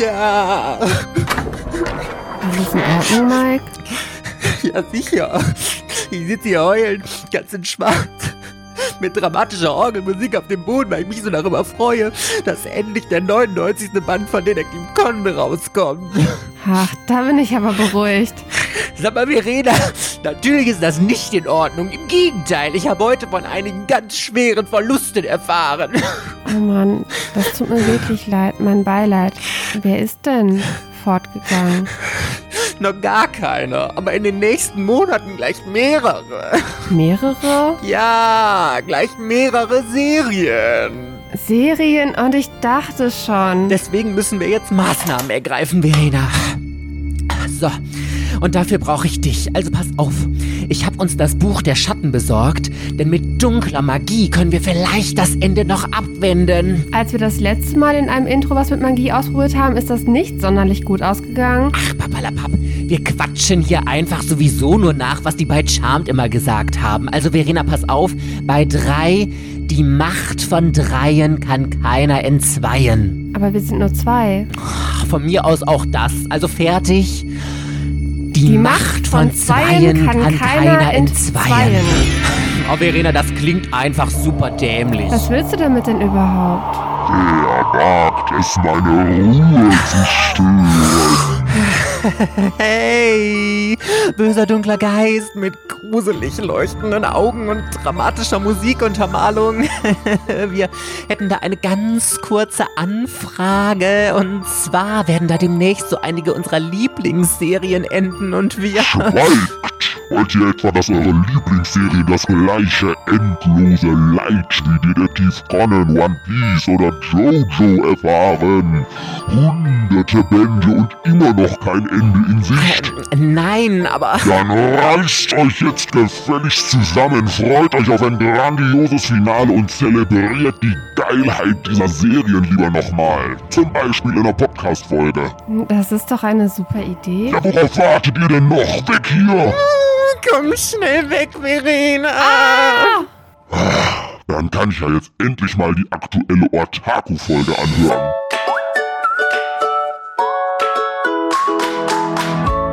Ja. Alles in Ordnung, Mike? Ja, sicher. Ich sitze hier heulend, ganz entspannt. Mit dramatischer Orgelmusik auf dem Boden, weil ich mich so darüber freue, dass endlich der 99. Band von Detektiv Con rauskommt. Ach, da bin ich aber beruhigt. Sag mal, Verena, natürlich ist das nicht in Ordnung. Im Gegenteil, ich habe heute von einigen ganz schweren Verlusten erfahren. Oh Mann, das tut mir wirklich leid, mein Beileid. Wer ist denn fortgegangen? Noch gar keiner, aber in den nächsten Monaten gleich mehrere. Mehrere Ja, gleich mehrere Serien. Serien und ich dachte schon. Deswegen müssen wir jetzt Maßnahmen ergreifen, Verena. So, und dafür brauche ich dich. Also pass auf. Ich habe uns das Buch der Schatten besorgt, denn mit dunkler Magie können wir vielleicht das Ende noch abwenden. Als wir das letzte Mal in einem Intro was mit Magie ausprobiert haben, ist das nicht sonderlich gut ausgegangen. Ach, papalapap, wir quatschen hier einfach sowieso nur nach, was die bei Charmed immer gesagt haben. Also Verena, pass auf, bei drei, die Macht von Dreien kann keiner entzweien. Aber wir sind nur zwei. Von mir aus auch das. Also fertig. Die, Die Macht von Zweien kann keiner entzweien. Oh, Verena, das klingt einfach super dämlich. Was willst du damit denn überhaupt? Wer wagt es, meine Ruhe zu stören? Hey, böser dunkler Geist mit gruselig leuchtenden Augen und dramatischer Musikuntermalung. Wir hätten da eine ganz kurze Anfrage. Und zwar werden da demnächst so einige unserer Lieblingsserien enden und wir... Schweigt! Wollt ihr etwa, dass eure Lieblingsserie das gleiche endlose Leid wie Detektiv Conan, One Piece oder Jojo erfahren? Hunderte Bände und immer noch kein Ende in Sicht? Nein, aber... Dann reißt euch jetzt gefälligst zusammen, freut euch auf ein grandioses Finale und zelebriert die Geilheit dieser Serien lieber nochmal. Zum Beispiel in einer Podcast-Folge. Das ist doch eine super Idee. Ja, worauf wartet ihr denn noch? Weg hier! Komm schnell weg, Verena. Dann kann ich ja jetzt endlich mal die aktuelle Ortaku-Folge anhören.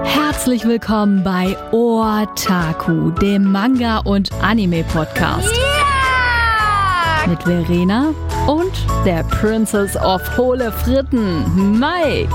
Herzlich willkommen bei Otaku, dem Manga- und Anime-Podcast. Mit Verena und der Princess of Hohle Fritten, Mike.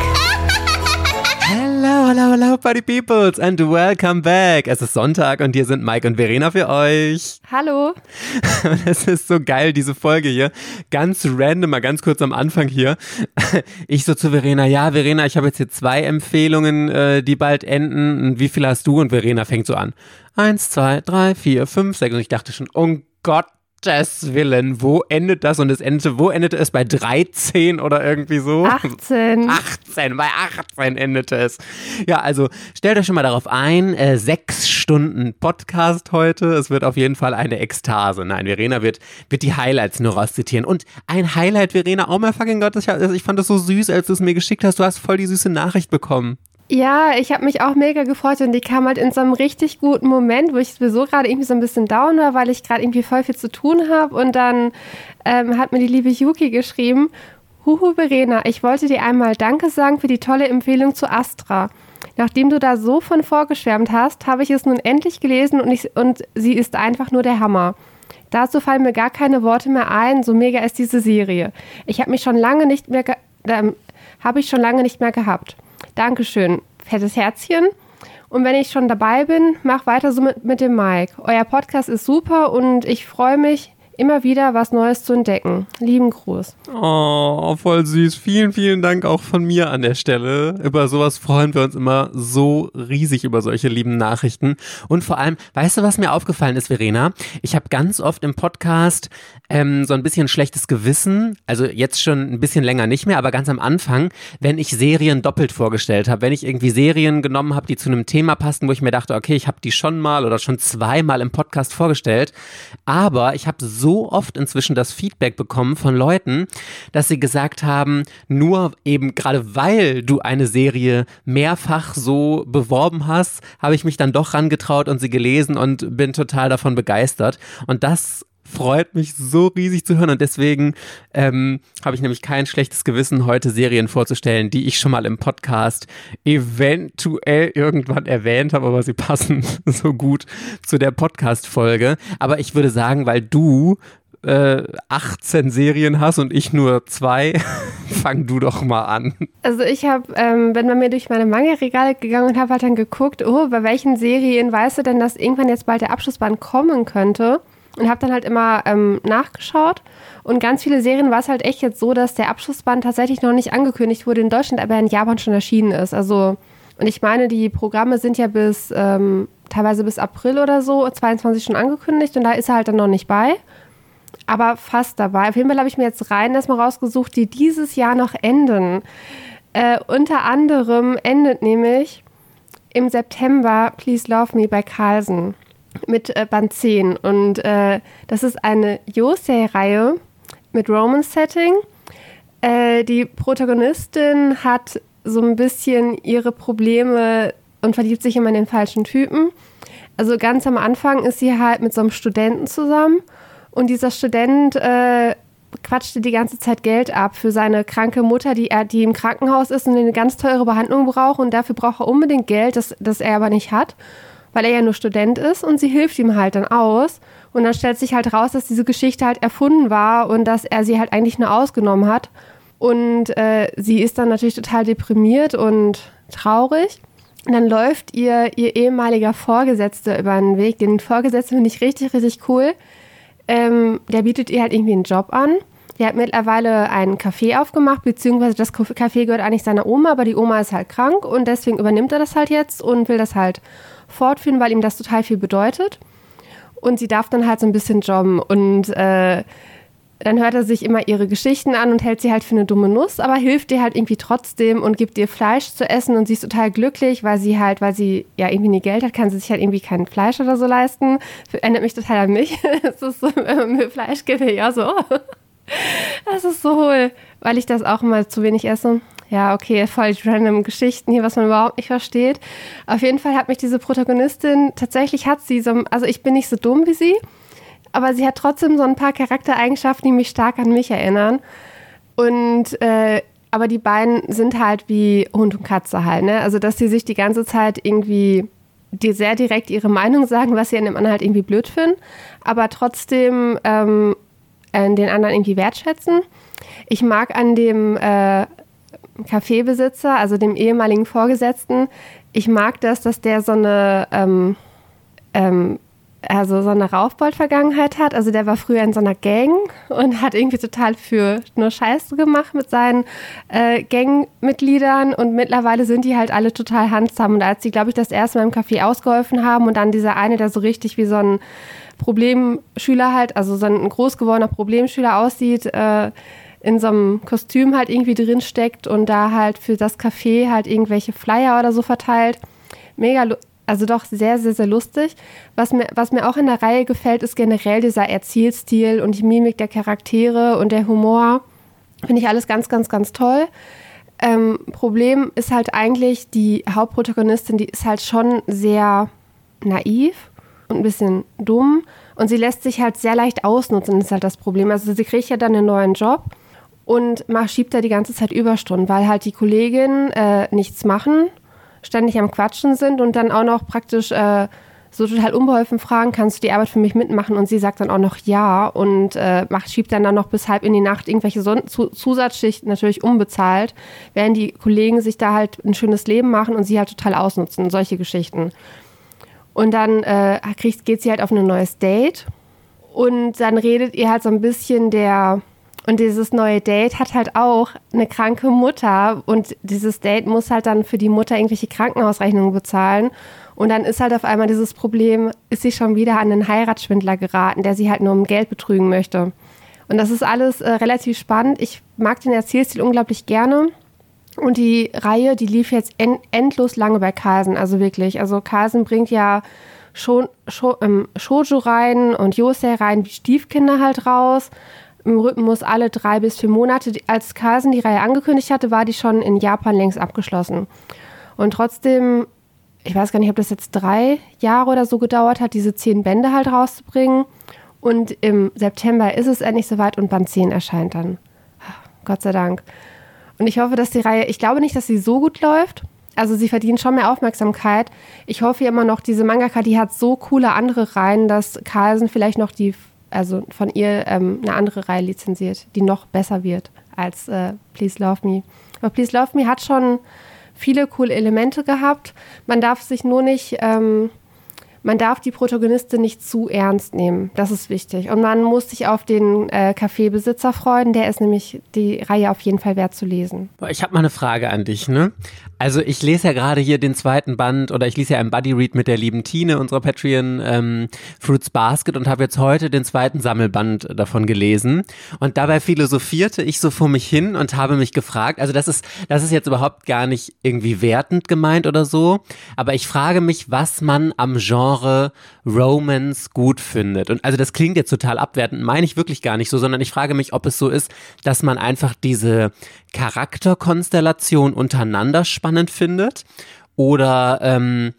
Hello, hello, hello, Party Peoples and welcome back. Es ist Sonntag und hier sind Mike und Verena für euch. Hallo? Es ist so geil, diese Folge hier. Ganz random, mal ganz kurz am Anfang hier. Ich so zu Verena, ja, Verena, ich habe jetzt hier zwei Empfehlungen, äh, die bald enden. Und Wie viel hast du? Und Verena fängt so an. Eins, zwei, drei, vier, fünf, sechs. Und ich dachte schon, oh Gott. Willen, wo endet das? Und es endete, wo endete es? Bei 13 oder irgendwie so? 18. 18, bei 18 endete es. Ja, also stellt euch schon mal darauf ein, äh, sechs Stunden Podcast heute. Es wird auf jeden Fall eine Ekstase. Nein, Verena wird, wird die Highlights nur rauszitieren. Und ein Highlight, Verena, oh mein fucking Gott, ich, ich fand das so süß, als du es mir geschickt hast. Du hast voll die süße Nachricht bekommen. Ja, ich habe mich auch mega gefreut und die kam halt in so einem richtig guten Moment, wo ich sowieso gerade irgendwie so ein bisschen down war, weil ich gerade irgendwie voll viel zu tun habe. Und dann ähm, hat mir die liebe Yuki geschrieben, Huhu Verena, ich wollte dir einmal Danke sagen für die tolle Empfehlung zu Astra. Nachdem du da so von vorgeschwärmt hast, habe ich es nun endlich gelesen und, ich, und sie ist einfach nur der Hammer. Dazu fallen mir gar keine Worte mehr ein, so mega ist diese Serie. Ich habe mich schon lange nicht mehr ähm, habe ich schon lange nicht mehr gehabt. Dankeschön. Fettes Herzchen. Und wenn ich schon dabei bin, mach weiter so mit, mit dem Mike. Euer Podcast ist super und ich freue mich, immer wieder was Neues zu entdecken. Lieben Gruß. Oh, voll süß. Vielen, vielen Dank auch von mir an der Stelle. Über sowas freuen wir uns immer so riesig über solche lieben Nachrichten. Und vor allem, weißt du, was mir aufgefallen ist, Verena? Ich habe ganz oft im Podcast ähm, so ein bisschen schlechtes Gewissen. Also jetzt schon ein bisschen länger nicht mehr, aber ganz am Anfang, wenn ich Serien doppelt vorgestellt habe. Wenn ich irgendwie Serien genommen habe, die zu einem Thema passten, wo ich mir dachte, okay, ich habe die schon mal oder schon zweimal im Podcast vorgestellt. Aber ich habe so oft inzwischen das Feedback bekommen von Leuten, dass sie gesagt haben, nur eben gerade weil du eine Serie mehrfach so beworben hast, habe ich mich dann doch rangetraut und sie gelesen und bin total davon begeistert. Und das freut mich so riesig zu hören und deswegen ähm, habe ich nämlich kein schlechtes Gewissen, heute Serien vorzustellen, die ich schon mal im Podcast eventuell irgendwann erwähnt habe, aber sie passen so gut zu der Podcast-Folge. Aber ich würde sagen, weil du äh, 18 Serien hast und ich nur zwei, fang du doch mal an. Also ich habe, ähm, bin bei mir durch meine Manga-Regale gegangen und habe halt dann geguckt, oh, bei welchen Serien weißt du denn, dass irgendwann jetzt bald der Abschlussband kommen könnte? Und habe dann halt immer ähm, nachgeschaut. Und ganz viele Serien war es halt echt jetzt so, dass der Abschlussband tatsächlich noch nicht angekündigt wurde in Deutschland, aber in Japan schon erschienen ist. Also, und ich meine, die Programme sind ja bis ähm, teilweise bis April oder so, 22 schon angekündigt und da ist er halt dann noch nicht bei aber fast dabei. Auf jeden Fall habe ich mir jetzt rein erstmal rausgesucht, die dieses Jahr noch enden. Äh, unter anderem endet nämlich im September Please Love Me bei Carlsen mit äh, Band 10. Und äh, das ist eine Yosei-Reihe mit Romance-Setting. Äh, die Protagonistin hat so ein bisschen ihre Probleme und verliebt sich immer in den falschen Typen. Also ganz am Anfang ist sie halt mit so einem Studenten zusammen und dieser Student äh, quatschte die ganze Zeit Geld ab für seine kranke Mutter, die, er, die im Krankenhaus ist und eine ganz teure Behandlung braucht. Und dafür braucht er unbedingt Geld, das, das er aber nicht hat, weil er ja nur Student ist. Und sie hilft ihm halt dann aus. Und dann stellt sich halt raus, dass diese Geschichte halt erfunden war und dass er sie halt eigentlich nur ausgenommen hat. Und äh, sie ist dann natürlich total deprimiert und traurig. Und dann läuft ihr ihr ehemaliger Vorgesetzter über den Weg. Den Vorgesetzten finde ich richtig, richtig cool ähm, der bietet ihr halt irgendwie einen Job an. Der hat mittlerweile einen Café aufgemacht, beziehungsweise das Café gehört eigentlich seiner Oma, aber die Oma ist halt krank und deswegen übernimmt er das halt jetzt und will das halt fortführen, weil ihm das total viel bedeutet. Und sie darf dann halt so ein bisschen jobben und äh, dann hört er sich immer ihre Geschichten an und hält sie halt für eine dumme Nuss, aber hilft ihr halt irgendwie trotzdem und gibt ihr Fleisch zu essen und sie ist total glücklich, weil sie halt, weil sie ja irgendwie nie Geld hat, kann sie sich halt irgendwie kein Fleisch oder so leisten. Erinnert mich total an mich. Es ist so, wenn man mir Fleisch gibt, ja so. Das ist so hohl, weil ich das auch immer zu wenig esse. Ja, okay, voll random Geschichten hier, was man überhaupt nicht versteht. Auf jeden Fall hat mich diese Protagonistin, tatsächlich hat sie so, also ich bin nicht so dumm wie sie, aber sie hat trotzdem so ein paar Charaktereigenschaften, die mich stark an mich erinnern. Und äh, aber die beiden sind halt wie Hund und Katze halt, ne? Also dass sie sich die ganze Zeit irgendwie die sehr direkt ihre Meinung sagen, was sie an dem anderen halt irgendwie blöd finden, aber trotzdem ähm, den anderen irgendwie wertschätzen. Ich mag an dem äh, Kaffeebesitzer, also dem ehemaligen Vorgesetzten, ich mag das, dass der so eine ähm, ähm, also so eine Raufbold-Vergangenheit hat. Also der war früher in so einer Gang und hat irgendwie total für nur Scheiße gemacht mit seinen äh, Gangmitgliedern und mittlerweile sind die halt alle total handsam. Und als sie, glaube ich, das erste Mal im Café ausgeholfen haben und dann dieser eine, der so richtig wie so ein Problemschüler halt, also so ein groß gewordener Problemschüler aussieht, äh, in so einem Kostüm halt irgendwie drin steckt und da halt für das Café halt irgendwelche Flyer oder so verteilt. Mega also doch sehr, sehr, sehr lustig. Was mir, was mir auch in der Reihe gefällt, ist generell dieser Erzählstil und die Mimik der Charaktere und der Humor. Finde ich alles ganz, ganz, ganz toll. Ähm, Problem ist halt eigentlich, die Hauptprotagonistin, die ist halt schon sehr naiv und ein bisschen dumm. Und sie lässt sich halt sehr leicht ausnutzen, ist halt das Problem. Also sie kriegt ja dann einen neuen Job und schiebt da die ganze Zeit Überstunden, weil halt die Kolleginnen äh, nichts machen ständig am Quatschen sind und dann auch noch praktisch äh, so total unbeholfen fragen, kannst du die Arbeit für mich mitmachen? Und sie sagt dann auch noch ja und äh, macht, schiebt dann, dann noch bis halb in die Nacht irgendwelche Son Zusatzschichten natürlich unbezahlt, während die Kollegen sich da halt ein schönes Leben machen und sie halt total ausnutzen, solche Geschichten. Und dann äh, geht sie halt auf ein neues Date und dann redet ihr halt so ein bisschen der und dieses neue Date hat halt auch eine kranke Mutter und dieses Date muss halt dann für die Mutter irgendwelche Krankenhausrechnungen bezahlen. Und dann ist halt auf einmal dieses Problem, ist sie schon wieder an einen Heiratsschwindler geraten, der sie halt nur um Geld betrügen möchte. Und das ist alles äh, relativ spannend. Ich mag den Erzählstil unglaublich gerne. Und die Reihe, die lief jetzt en endlos lange bei Carlsen, also wirklich. Also Carlsen bringt ja schon, schon ähm, Shoujo rein und Yosei rein, wie Stiefkinder halt raus im Rhythmus alle drei bis vier Monate. Als Carlsen die Reihe angekündigt hatte, war die schon in Japan längst abgeschlossen. Und trotzdem, ich weiß gar nicht, ob das jetzt drei Jahre oder so gedauert hat, diese zehn Bände halt rauszubringen. Und im September ist es endlich soweit und Band 10 erscheint dann. Gott sei Dank. Und ich hoffe, dass die Reihe, ich glaube nicht, dass sie so gut läuft. Also sie verdient schon mehr Aufmerksamkeit. Ich hoffe immer noch, diese Mangaka, die hat so coole andere Reihen, dass Carlsen vielleicht noch die, also von ihr ähm, eine andere Reihe lizenziert, die noch besser wird als äh, Please Love Me. Aber Please Love Me hat schon viele coole Elemente gehabt. Man darf sich nur nicht ähm, man darf die Protagonistin nicht zu ernst nehmen. Das ist wichtig. Und man muss sich auf den äh, Kaffeebesitzer freuen. Der ist nämlich die Reihe auf jeden Fall wert zu lesen. Ich habe mal eine Frage an dich, ne? Also ich lese ja gerade hier den zweiten Band oder ich lese ja im Buddy Read mit der lieben Tine, unserer Patreon ähm, Fruits Basket und habe jetzt heute den zweiten Sammelband davon gelesen. Und dabei philosophierte ich so vor mich hin und habe mich gefragt, also das ist, das ist jetzt überhaupt gar nicht irgendwie wertend gemeint oder so, aber ich frage mich, was man am Genre Genre Romance gut findet. Und also das klingt jetzt total abwertend, meine ich wirklich gar nicht so, sondern ich frage mich, ob es so ist, dass man einfach diese Charakterkonstellation untereinander spannend findet oder ähm,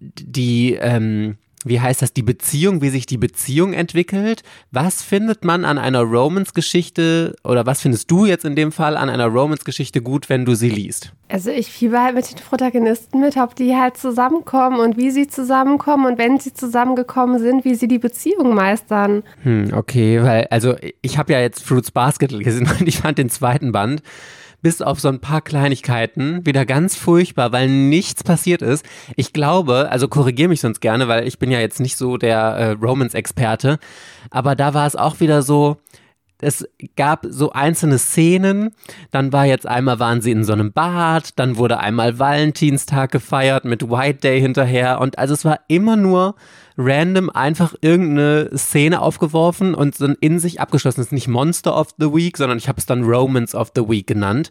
die ähm, wie heißt das, die Beziehung, wie sich die Beziehung entwickelt. Was findet man an einer Romance-Geschichte oder was findest du jetzt in dem Fall an einer Romance-Geschichte gut, wenn du sie liest? Also ich fieber halt mit den Protagonisten mit, ob die halt zusammenkommen und wie sie zusammenkommen und wenn sie zusammengekommen sind, wie sie die Beziehung meistern. Hm, okay, weil also ich habe ja jetzt Fruits Basket gelesen und ich fand den zweiten Band bis auf so ein paar Kleinigkeiten wieder ganz furchtbar, weil nichts passiert ist. Ich glaube, also korrigiere mich sonst gerne, weil ich bin ja jetzt nicht so der äh, Romance-Experte, aber da war es auch wieder so, es gab so einzelne Szenen, dann war jetzt einmal waren sie in so einem Bad, dann wurde einmal Valentinstag gefeiert mit White Day hinterher und also es war immer nur random einfach irgendeine Szene aufgeworfen und so in sich abgeschlossen. Es ist nicht Monster of the Week, sondern ich habe es dann Romance of the Week genannt.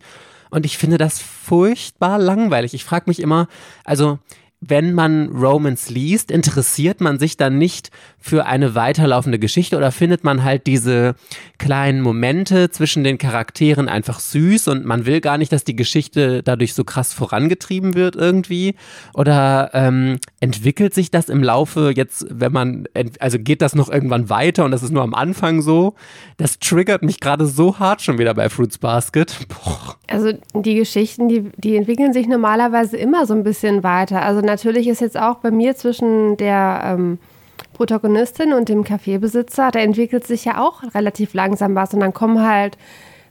Und ich finde das furchtbar langweilig. Ich frage mich immer, also wenn man Romans liest, interessiert man sich dann nicht für eine weiterlaufende Geschichte oder findet man halt diese kleinen Momente zwischen den Charakteren einfach süß und man will gar nicht, dass die Geschichte dadurch so krass vorangetrieben wird irgendwie? Oder ähm, entwickelt sich das im Laufe jetzt, wenn man, also geht das noch irgendwann weiter und das ist nur am Anfang so? Das triggert mich gerade so hart schon wieder bei Fruits Basket. Boah. Also die Geschichten, die, die entwickeln sich normalerweise immer so ein bisschen weiter. Also natürlich ist jetzt auch bei mir zwischen der ähm, Protagonistin und dem Kaffeebesitzer, da entwickelt sich ja auch relativ langsam was. Und dann kommen halt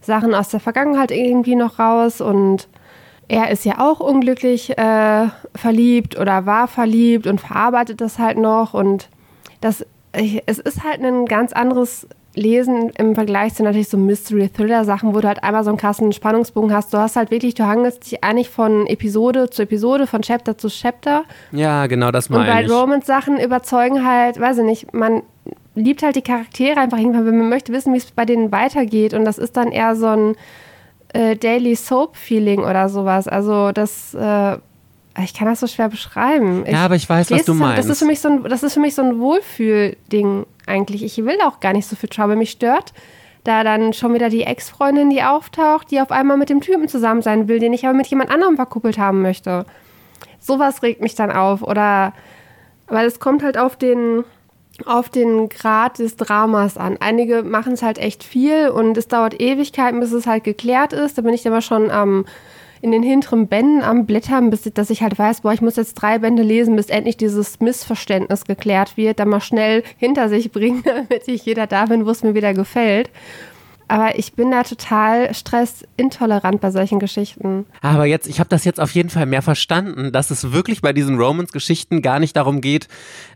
Sachen aus der Vergangenheit irgendwie noch raus. Und er ist ja auch unglücklich äh, verliebt oder war verliebt und verarbeitet das halt noch. Und das es ist halt ein ganz anderes lesen im Vergleich zu natürlich so Mystery-Thriller-Sachen, wo du halt einmal so einen krassen Spannungsbogen hast. Du hast halt wirklich, du hangelst dich eigentlich von Episode zu Episode, von Chapter zu Chapter. Ja, genau, das meine ich. Und bei Romance-Sachen überzeugen halt, weiß ich nicht, man liebt halt die Charaktere einfach irgendwann, wenn man möchte wissen, wie es bei denen weitergeht. Und das ist dann eher so ein äh, Daily Soap-Feeling oder sowas. Also das äh, ich kann das so schwer beschreiben. Ich ja, aber ich weiß, was du meinst. Das ist für mich so ein, das ist für mich so ein Wohlfühlding eigentlich. Ich will auch gar nicht so viel Trouble. Mich stört da dann schon wieder die Ex-Freundin, die auftaucht, die auf einmal mit dem Typen zusammen sein will, den ich aber mit jemand anderem verkuppelt haben möchte. Sowas regt mich dann auf. Oder weil es kommt halt auf den auf den Grad des Dramas an. Einige machen es halt echt viel und es dauert Ewigkeiten, bis es halt geklärt ist. Da bin ich aber schon am ähm, in den hinteren Bänden am Blättern, bis, dass ich halt weiß, boah, ich muss jetzt drei Bände lesen, bis endlich dieses Missverständnis geklärt wird, dann mal schnell hinter sich bringen, damit ich jeder da bin, wo es mir wieder gefällt. Aber ich bin da total stressintolerant bei solchen Geschichten. Aber jetzt, ich habe das jetzt auf jeden Fall mehr verstanden, dass es wirklich bei diesen Romance-Geschichten gar nicht darum geht,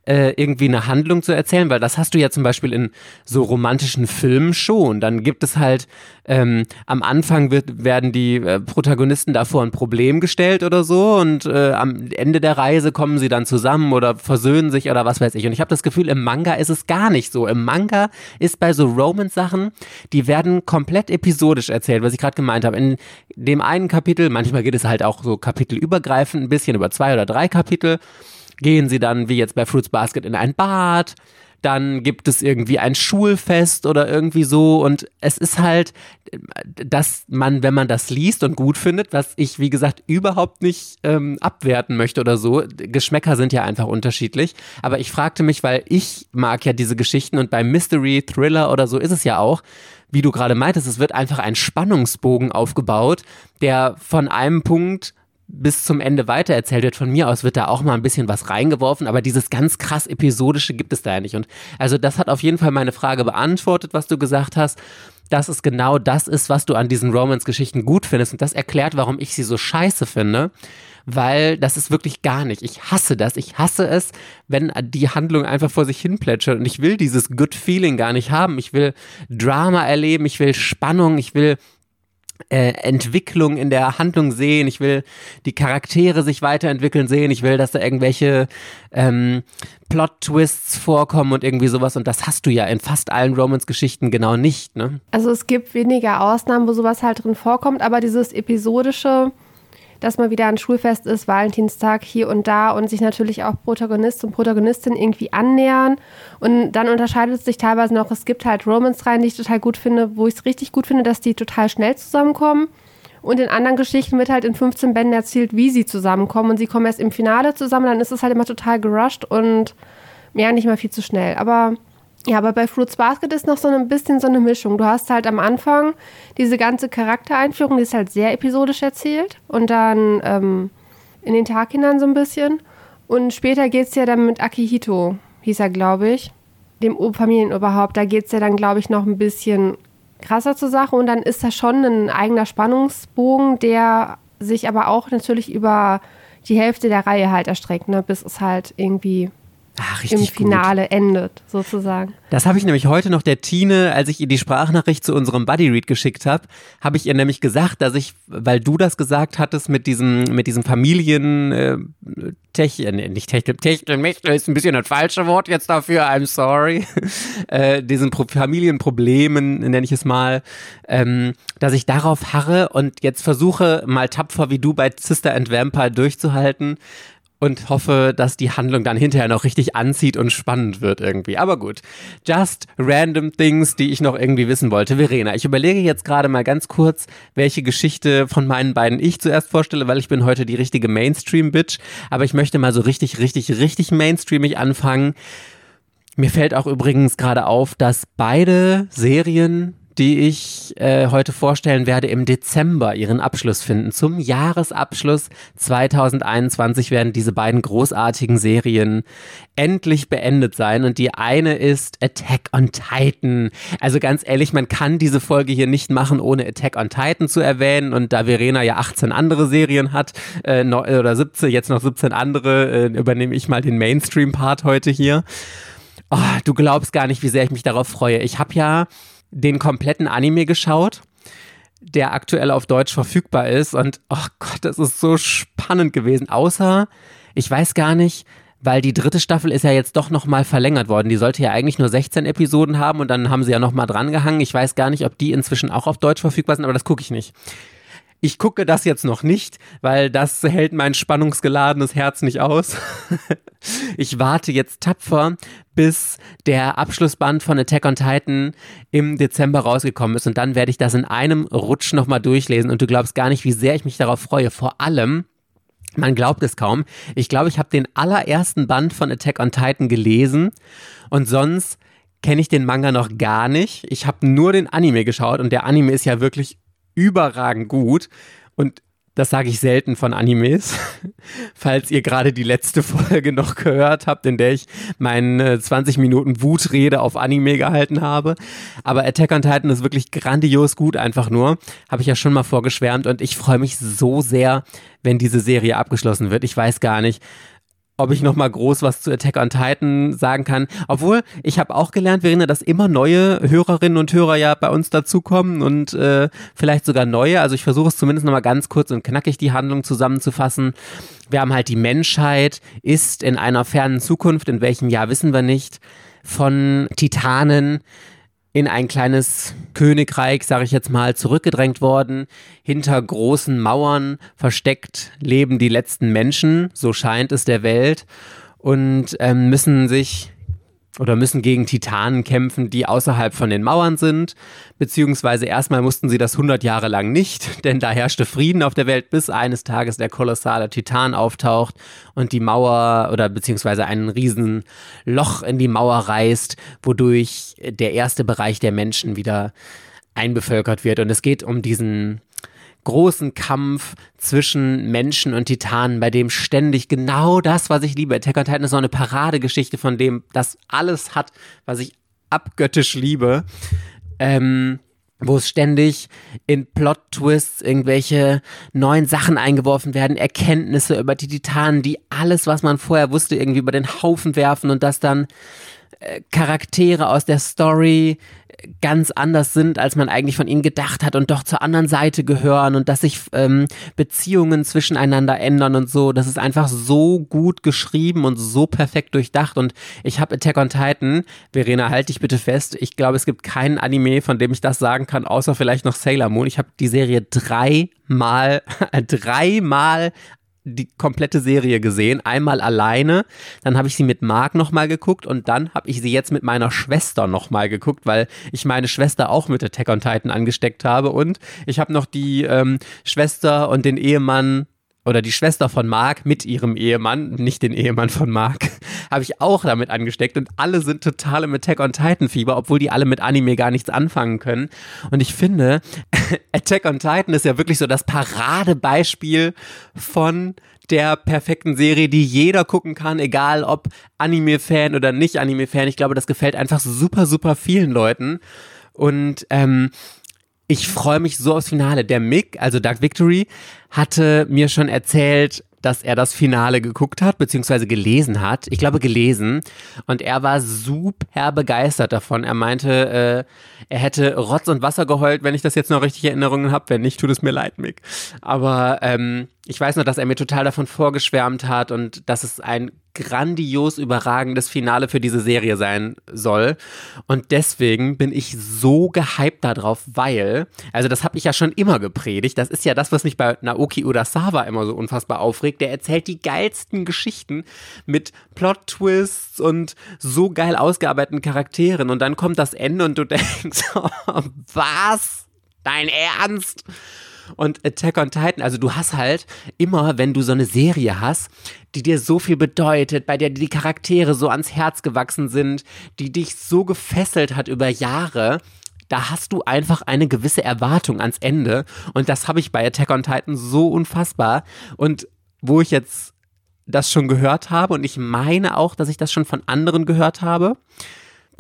äh, irgendwie eine Handlung zu erzählen, weil das hast du ja zum Beispiel in so romantischen Filmen schon. Dann gibt es halt ähm, am Anfang wird, werden die äh, Protagonisten davor ein Problem gestellt oder so und äh, am Ende der Reise kommen sie dann zusammen oder versöhnen sich oder was weiß ich. Und ich habe das Gefühl, im Manga ist es gar nicht so. Im Manga ist bei so Romance-Sachen, die werden komplett episodisch erzählt, was ich gerade gemeint habe. In dem einen Kapitel, manchmal geht es halt auch so kapitelübergreifend, ein bisschen über zwei oder drei Kapitel, gehen sie dann, wie jetzt bei Fruits Basket, in ein Bad dann gibt es irgendwie ein Schulfest oder irgendwie so. Und es ist halt, dass man, wenn man das liest und gut findet, was ich, wie gesagt, überhaupt nicht ähm, abwerten möchte oder so, Geschmäcker sind ja einfach unterschiedlich, aber ich fragte mich, weil ich mag ja diese Geschichten und bei Mystery, Thriller oder so ist es ja auch, wie du gerade meintest, es wird einfach ein Spannungsbogen aufgebaut, der von einem Punkt bis zum Ende weitererzählt wird. Von mir aus wird da auch mal ein bisschen was reingeworfen, aber dieses ganz krass episodische gibt es da ja nicht. Und also das hat auf jeden Fall meine Frage beantwortet, was du gesagt hast. Dass es genau das ist, was du an diesen Romance-Geschichten gut findest. Und das erklärt, warum ich sie so scheiße finde weil das ist wirklich gar nicht. Ich hasse das. Ich hasse es, wenn die Handlung einfach vor sich hin plätschert und ich will dieses Good Feeling gar nicht haben. Ich will Drama erleben, ich will Spannung, ich will äh, Entwicklung in der Handlung sehen, ich will die Charaktere sich weiterentwickeln sehen, ich will, dass da irgendwelche ähm, Plot-Twists vorkommen und irgendwie sowas. Und das hast du ja in fast allen Romance-Geschichten genau nicht, ne? Also es gibt weniger Ausnahmen, wo sowas halt drin vorkommt, aber dieses episodische dass mal wieder ein Schulfest ist, Valentinstag hier und da und sich natürlich auch Protagonist und Protagonistin irgendwie annähern. Und dann unterscheidet es sich teilweise noch, es gibt halt Romance-Reihen, die ich total gut finde, wo ich es richtig gut finde, dass die total schnell zusammenkommen. Und in anderen Geschichten wird halt in 15 Bänden erzählt, wie sie zusammenkommen. Und sie kommen erst im Finale zusammen, dann ist es halt immer total gerusht und ja, nicht mal viel zu schnell. Aber ja, aber bei Fruits Basket ist noch so ein bisschen so eine Mischung. Du hast halt am Anfang diese ganze Charaktereinführung, die ist halt sehr episodisch erzählt und dann ähm, in den Tag hinein so ein bisschen. Und später geht es ja dann mit Akihito, hieß er, glaube ich, dem Familienoberhaupt. Da geht es ja dann, glaube ich, noch ein bisschen krasser zur Sache und dann ist da schon ein eigener Spannungsbogen, der sich aber auch natürlich über die Hälfte der Reihe halt erstreckt, ne, bis es halt irgendwie Ach, im Finale gut. endet, sozusagen. Das habe ich nämlich heute noch der Tine, als ich ihr die Sprachnachricht zu unserem Buddy Read geschickt habe, habe ich ihr nämlich gesagt, dass ich, weil du das gesagt hattest mit diesem, mit diesem Familien, äh, Tech, äh, nicht Techtel, Techtelmechtel ist ein bisschen das falsche Wort jetzt dafür, I'm sorry, äh, diesen Pro Familienproblemen, nenne ich es mal, ähm, dass ich darauf harre und jetzt versuche, mal tapfer wie du bei Sister and Vampire durchzuhalten, und hoffe, dass die Handlung dann hinterher noch richtig anzieht und spannend wird irgendwie. Aber gut, just random things, die ich noch irgendwie wissen wollte. Verena, ich überlege jetzt gerade mal ganz kurz, welche Geschichte von meinen beiden ich zuerst vorstelle, weil ich bin heute die richtige Mainstream-Bitch. Aber ich möchte mal so richtig, richtig, richtig mainstreamig anfangen. Mir fällt auch übrigens gerade auf, dass beide Serien die ich äh, heute vorstellen werde, im Dezember ihren Abschluss finden. Zum Jahresabschluss 2021 werden diese beiden großartigen Serien endlich beendet sein. Und die eine ist Attack on Titan. Also ganz ehrlich, man kann diese Folge hier nicht machen, ohne Attack on Titan zu erwähnen. Und da Verena ja 18 andere Serien hat, äh, oder 17, jetzt noch 17 andere, äh, übernehme ich mal den Mainstream-Part heute hier. Oh, du glaubst gar nicht, wie sehr ich mich darauf freue. Ich habe ja den kompletten Anime geschaut, der aktuell auf Deutsch verfügbar ist. Und oh Gott, das ist so spannend gewesen. Außer, ich weiß gar nicht, weil die dritte Staffel ist ja jetzt doch nochmal verlängert worden. Die sollte ja eigentlich nur 16 Episoden haben und dann haben sie ja nochmal drangehangen. Ich weiß gar nicht, ob die inzwischen auch auf Deutsch verfügbar sind, aber das gucke ich nicht. Ich gucke das jetzt noch nicht, weil das hält mein spannungsgeladenes Herz nicht aus. ich warte jetzt tapfer, bis der Abschlussband von Attack on Titan im Dezember rausgekommen ist und dann werde ich das in einem Rutsch nochmal durchlesen und du glaubst gar nicht, wie sehr ich mich darauf freue. Vor allem, man glaubt es kaum, ich glaube, ich habe den allerersten Band von Attack on Titan gelesen und sonst kenne ich den Manga noch gar nicht. Ich habe nur den Anime geschaut und der Anime ist ja wirklich überragend gut. Und das sage ich selten von Animes. Falls ihr gerade die letzte Folge noch gehört habt, in der ich meine 20 Minuten Wutrede auf Anime gehalten habe. Aber Attack on Titan ist wirklich grandios gut, einfach nur. Habe ich ja schon mal vorgeschwärmt und ich freue mich so sehr, wenn diese Serie abgeschlossen wird. Ich weiß gar nicht, ob ich noch mal groß was zu Attack on Titan sagen kann. Obwohl, ich habe auch gelernt, Verena, dass immer neue Hörerinnen und Hörer ja bei uns dazukommen und äh, vielleicht sogar neue. Also ich versuche es zumindest noch mal ganz kurz und knackig die Handlung zusammenzufassen. Wir haben halt die Menschheit ist in einer fernen Zukunft, in welchem Jahr wissen wir nicht, von Titanen in ein kleines Königreich, sage ich jetzt mal, zurückgedrängt worden. Hinter großen Mauern versteckt leben die letzten Menschen, so scheint es der Welt, und ähm, müssen sich oder müssen gegen Titanen kämpfen, die außerhalb von den Mauern sind. Beziehungsweise erstmal mussten sie das 100 Jahre lang nicht, denn da herrschte Frieden auf der Welt, bis eines Tages der kolossale Titan auftaucht und die Mauer oder beziehungsweise ein riesen Loch in die Mauer reißt, wodurch der erste Bereich der Menschen wieder einbevölkert wird. Und es geht um diesen großen Kampf zwischen Menschen und Titanen, bei dem ständig genau das, was ich liebe. Attack on Titan ist so eine Paradegeschichte, von dem das alles hat, was ich abgöttisch liebe. Ähm, wo es ständig in Plot-Twists irgendwelche neuen Sachen eingeworfen werden, Erkenntnisse über die Titanen, die alles, was man vorher wusste, irgendwie über den Haufen werfen und das dann äh, Charaktere aus der Story ganz anders sind, als man eigentlich von ihnen gedacht hat und doch zur anderen Seite gehören und dass sich ähm, Beziehungen zwischeneinander ändern und so. Das ist einfach so gut geschrieben und so perfekt durchdacht. Und ich habe Attack on Titan, Verena, halt dich bitte fest. Ich glaube, es gibt keinen Anime, von dem ich das sagen kann, außer vielleicht noch Sailor Moon. Ich habe die Serie dreimal, dreimal die komplette Serie gesehen, einmal alleine, dann habe ich sie mit Marc nochmal geguckt und dann habe ich sie jetzt mit meiner Schwester nochmal geguckt, weil ich meine Schwester auch mit Attack on Titan angesteckt habe. Und ich habe noch die ähm, Schwester und den Ehemann oder die Schwester von Mark mit ihrem Ehemann, nicht den Ehemann von Mark, habe ich auch damit angesteckt und alle sind total im Attack on Titan Fieber, obwohl die alle mit Anime gar nichts anfangen können. Und ich finde, Attack on Titan ist ja wirklich so das Paradebeispiel von der perfekten Serie, die jeder gucken kann, egal ob Anime-Fan oder nicht Anime-Fan. Ich glaube, das gefällt einfach super, super vielen Leuten. Und ähm, ich freue mich so aufs Finale. Der Mick, also Dark Victory, hatte mir schon erzählt, dass er das Finale geguckt hat, beziehungsweise gelesen hat. Ich glaube gelesen. Und er war super begeistert davon. Er meinte, äh, er hätte Rotz und Wasser geheult, wenn ich das jetzt noch richtig Erinnerungen habe. Wenn nicht, tut es mir leid, Mick. Aber ähm, ich weiß nur, dass er mir total davon vorgeschwärmt hat und dass es ein grandios überragendes Finale für diese Serie sein soll. Und deswegen bin ich so gehypt darauf, weil, also das habe ich ja schon immer gepredigt, das ist ja das, was mich bei Naoki Urasawa immer so unfassbar aufregt. Der erzählt die geilsten Geschichten mit Plot-Twists und so geil ausgearbeiteten Charakteren. Und dann kommt das Ende und du denkst, oh, was? Dein Ernst? Und Attack on Titan, also du hast halt immer, wenn du so eine Serie hast, die dir so viel bedeutet, bei der die Charaktere so ans Herz gewachsen sind, die dich so gefesselt hat über Jahre, da hast du einfach eine gewisse Erwartung ans Ende. Und das habe ich bei Attack on Titan so unfassbar. Und wo ich jetzt das schon gehört habe, und ich meine auch, dass ich das schon von anderen gehört habe,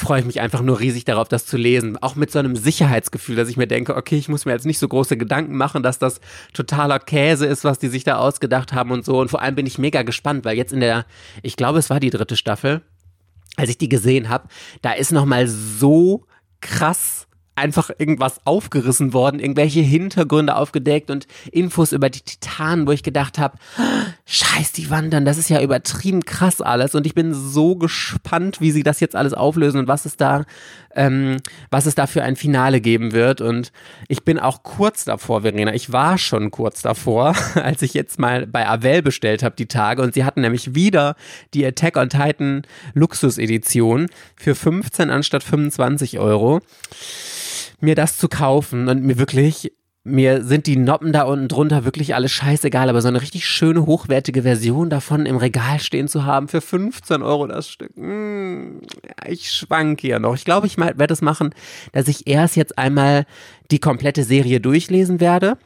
freue ich mich einfach nur riesig darauf, das zu lesen. Auch mit so einem Sicherheitsgefühl, dass ich mir denke, okay, ich muss mir jetzt nicht so große Gedanken machen, dass das totaler Käse ist, was die sich da ausgedacht haben und so. Und vor allem bin ich mega gespannt, weil jetzt in der, ich glaube, es war die dritte Staffel, als ich die gesehen habe, da ist nochmal so krass einfach irgendwas aufgerissen worden, irgendwelche Hintergründe aufgedeckt und Infos über die Titanen, wo ich gedacht habe, scheiß die Wandern, das ist ja übertrieben krass alles. Und ich bin so gespannt, wie sie das jetzt alles auflösen und was es da, ähm, was es da für ein Finale geben wird. Und ich bin auch kurz davor, Verena, ich war schon kurz davor, als ich jetzt mal bei Avel bestellt habe die Tage. Und sie hatten nämlich wieder die Attack on Titan Luxus Edition für 15 anstatt 25 Euro mir das zu kaufen und mir wirklich, mir sind die Noppen da unten drunter wirklich alles scheißegal, aber so eine richtig schöne, hochwertige Version davon im Regal stehen zu haben für 15 Euro das Stück. Hm, ich schwank hier noch. Ich glaube, ich werde das machen, dass ich erst jetzt einmal die komplette Serie durchlesen werde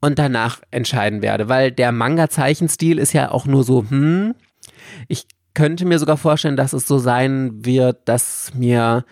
und danach entscheiden werde, weil der Manga-Zeichenstil ist ja auch nur so, hm, ich könnte mir sogar vorstellen, dass es so sein wird, dass mir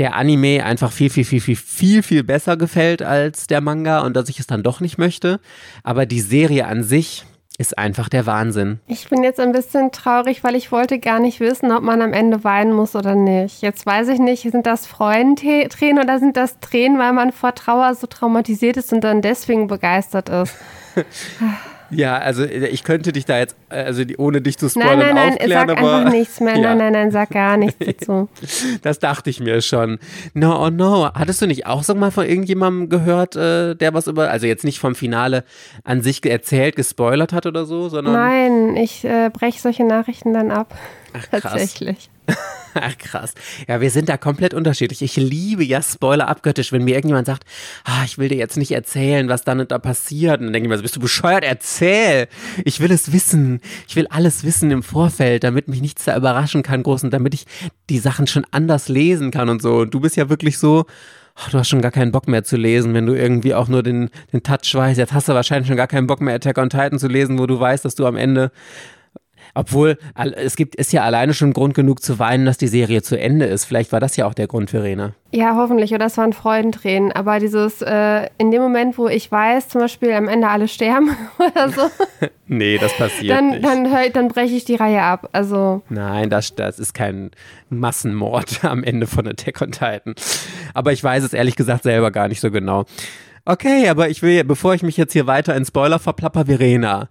der Anime einfach viel, viel, viel, viel, viel, viel besser gefällt als der Manga und dass ich es dann doch nicht möchte. Aber die Serie an sich ist einfach der Wahnsinn. Ich bin jetzt ein bisschen traurig, weil ich wollte gar nicht wissen, ob man am Ende weinen muss oder nicht. Jetzt weiß ich nicht, sind das Freudentränen oder sind das Tränen, weil man vor Trauer so traumatisiert ist und dann deswegen begeistert ist? Ja, also äh, ich könnte dich da jetzt, äh, also ohne dich zu spoilern, nein, nein, nein, aufklären, sag aber... einfach nichts mehr. Ja. Nein, nein, nein, sag gar nichts dazu. das dachte ich mir schon. No, oh no. Hattest du nicht auch so mal von irgendjemandem gehört, äh, der was über, also jetzt nicht vom Finale an sich erzählt, gespoilert hat oder so, sondern... Nein, ich äh, breche solche Nachrichten dann ab. Ach, krass. Tatsächlich. Ach krass. Ja, wir sind da komplett unterschiedlich. Ich liebe ja Spoiler abgöttisch, wenn mir irgendjemand sagt, ah, ich will dir jetzt nicht erzählen, was dann und da passiert. Und dann denke ich mir, bist du bescheuert? Erzähl! Ich will es wissen. Ich will alles wissen im Vorfeld, damit mich nichts da überraschen kann, groß, und damit ich die Sachen schon anders lesen kann und so. Und du bist ja wirklich so, ach, du hast schon gar keinen Bock mehr zu lesen, wenn du irgendwie auch nur den, den Touch weißt. Jetzt hast du wahrscheinlich schon gar keinen Bock mehr, Attack on Titan zu lesen, wo du weißt, dass du am Ende obwohl, es gibt, ist ja alleine schon Grund genug zu weinen, dass die Serie zu Ende ist. Vielleicht war das ja auch der Grund für Rena. Ja, hoffentlich. Oder es waren Freudentränen. Aber dieses, äh, in dem Moment, wo ich weiß, zum Beispiel am Ende alle sterben oder so. nee, das passiert dann, nicht. Dann, dann breche ich die Reihe ab. Also. Nein, das, das ist kein Massenmord am Ende von Attack on Titan. Aber ich weiß es ehrlich gesagt selber gar nicht so genau. Okay, aber ich will, bevor ich mich jetzt hier weiter in Spoiler verplapper, Verena,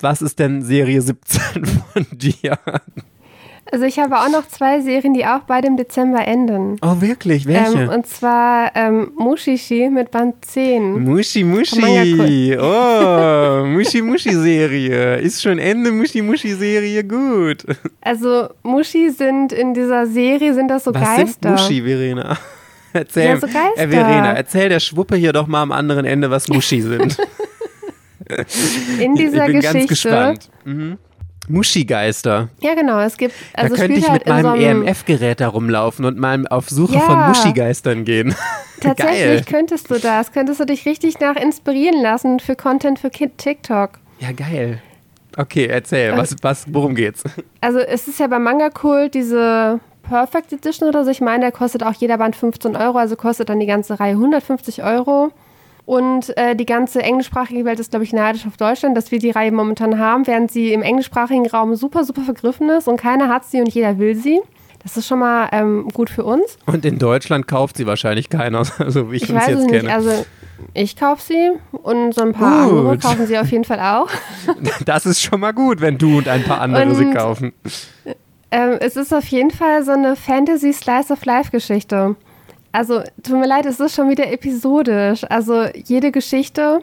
was ist denn Serie 17 von dir? Also ich habe auch noch zwei Serien, die auch beide im Dezember enden. Oh, wirklich? Welche? Ähm, und zwar ähm, Mushishi mit Band 10. Mushi Mushi. Oh, Mushi Mushi Serie. Ist schon Ende Mushi Mushi Serie gut. Also Mushi sind in dieser Serie, sind das so Was Geister. Was sind Mushi, Verena? Erzähl, ja, so Geister. Äh, Verena, erzähl der Schwuppe hier doch mal am anderen Ende, was Mushi sind. in dieser ich bin Geschichte. ganz gespannt. Mhm. Muschigeister. Ja, genau. Es gibt. Also da könnte ich halt mit meinem so EMF-Gerät da rumlaufen und mal auf Suche Ja. von Muschigeistern gehen. Tatsächlich Geil. könntest du das. Könntest du dich richtig nach inspirieren lassen für Content für Kid TikTok. Ja, geil. Okay, erzähl, was, was, worum geht's? Also es ist ja beim Manga-Kult diese Perfect Edition oder so. Ich meine, der kostet auch jeder Band 15 Euro, also kostet dann die ganze Reihe 150 Euro. Und äh, die ganze englischsprachige Welt ist, glaube ich, neidisch auf Deutschland, dass wir die Reihe momentan haben, während sie im englischsprachigen Raum super, super vergriffen ist und keiner hat sie und jeder will sie. Das ist schon mal ähm, gut für uns. Und in Deutschland kauft sie wahrscheinlich keiner, so wie ich, Ich uns weiß jetzt es nicht. kenne. Also ich kaufe sie und so ein paar Gut. andere kaufen sie auf jeden Fall auch. Das ist schon mal gut, wenn du und ein paar andere sie Und- kaufen. Ähm, es ist auf jeden Fall so eine Fantasy-Slice-of-Life-Geschichte. Also, tut mir leid, es ist schon wieder episodisch. Also, jede Geschichte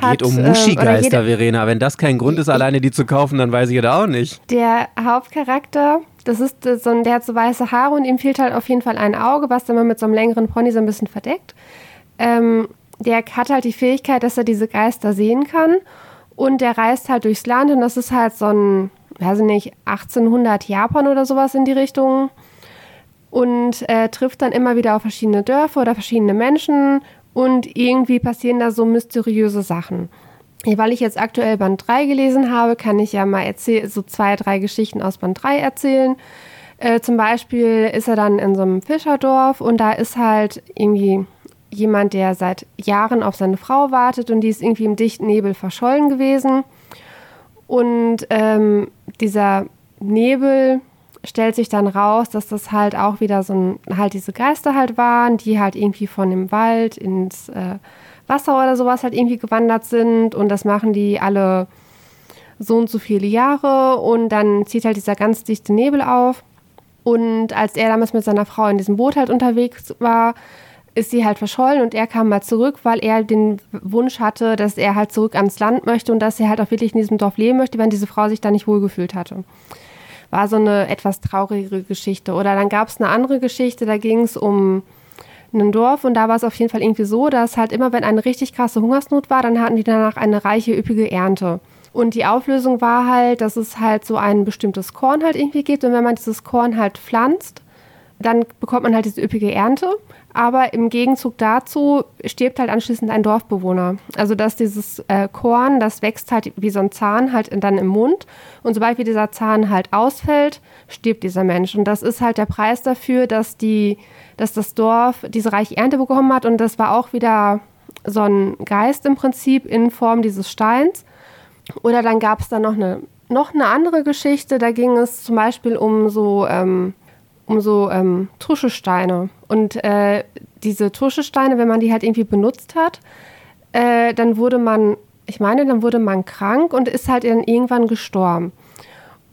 hat. Geht um ähm, Muschigeister, jede- Verena. Wenn das kein Grund ist, alleine die zu kaufen, dann weiß ich ja auch nicht. Der Hauptcharakter, das ist äh, so ein, der hat so weiße Haare und ihm fehlt halt auf jeden Fall ein Auge, was dann mal mit so einem längeren Pony so ein bisschen verdeckt. Ähm, der hat halt die Fähigkeit, dass er diese Geister sehen kann. Und der reist halt durchs Land und das ist halt so ein, weiß ich nicht, 1800 Japan oder sowas in die Richtung. Und äh, trifft dann immer wieder auf verschiedene Dörfer oder verschiedene Menschen und irgendwie passieren da so mysteriöse Sachen. Weil ich jetzt aktuell Band 3 gelesen habe, kann ich ja mal so zwei, drei Geschichten aus Band 3 erzählen. Äh, zum Beispiel ist er dann in so einem Fischerdorf und da ist halt irgendwie jemand, der seit Jahren auf seine Frau wartet und die ist irgendwie im dichten Nebel verschollen gewesen. Und ähm, dieser Nebel stellt sich dann raus, dass das halt auch wieder so ein, halt diese Geister halt waren, die halt irgendwie von dem Wald ins äh, Wasser oder sowas halt irgendwie gewandert sind. Und das machen die alle so und so viele Jahre. Und dann zieht halt dieser ganz dichte Nebel auf. Und als er damals mit seiner Frau in diesem Boot halt unterwegs war, ist sie halt verschollen und er kam mal zurück, weil er den Wunsch hatte, dass er halt zurück ans Land möchte und dass er halt auch wirklich in diesem Dorf leben möchte, wenn diese Frau sich da nicht wohlgefühlt hatte. War so eine etwas traurigere Geschichte. Oder dann gab es eine andere Geschichte, da ging es um ein Dorf und da war es auf jeden Fall irgendwie so, dass halt immer, wenn eine richtig krasse Hungersnot war, dann hatten die danach eine reiche, üppige Ernte. Und die Auflösung war halt, dass es halt so ein bestimmtes Korn halt irgendwie gibt und wenn man dieses Korn halt pflanzt, dann bekommt man halt diese üppige Ernte. Aber im Gegenzug dazu stirbt halt anschließend ein Dorfbewohner. Also dass dieses äh, Korn, das wächst halt wie so ein Zahn halt dann im Mund. Und sobald wie dieser Zahn halt ausfällt, stirbt dieser Mensch. Und das ist halt der Preis dafür, dass die, dass das Dorf diese reiche Ernte bekommen hat. Und das war auch wieder so ein Geist im Prinzip in Form dieses Steins. Oder dann gab es da noch eine, noch eine andere Geschichte. Da ging es zum Beispiel um so, ähm, um so ähm, Tuschesteine. Und äh, diese Tuschesteine, wenn man die halt irgendwie benutzt hat, äh, dann wurde man, ich meine, dann wurde man krank und ist halt dann irgendwann gestorben.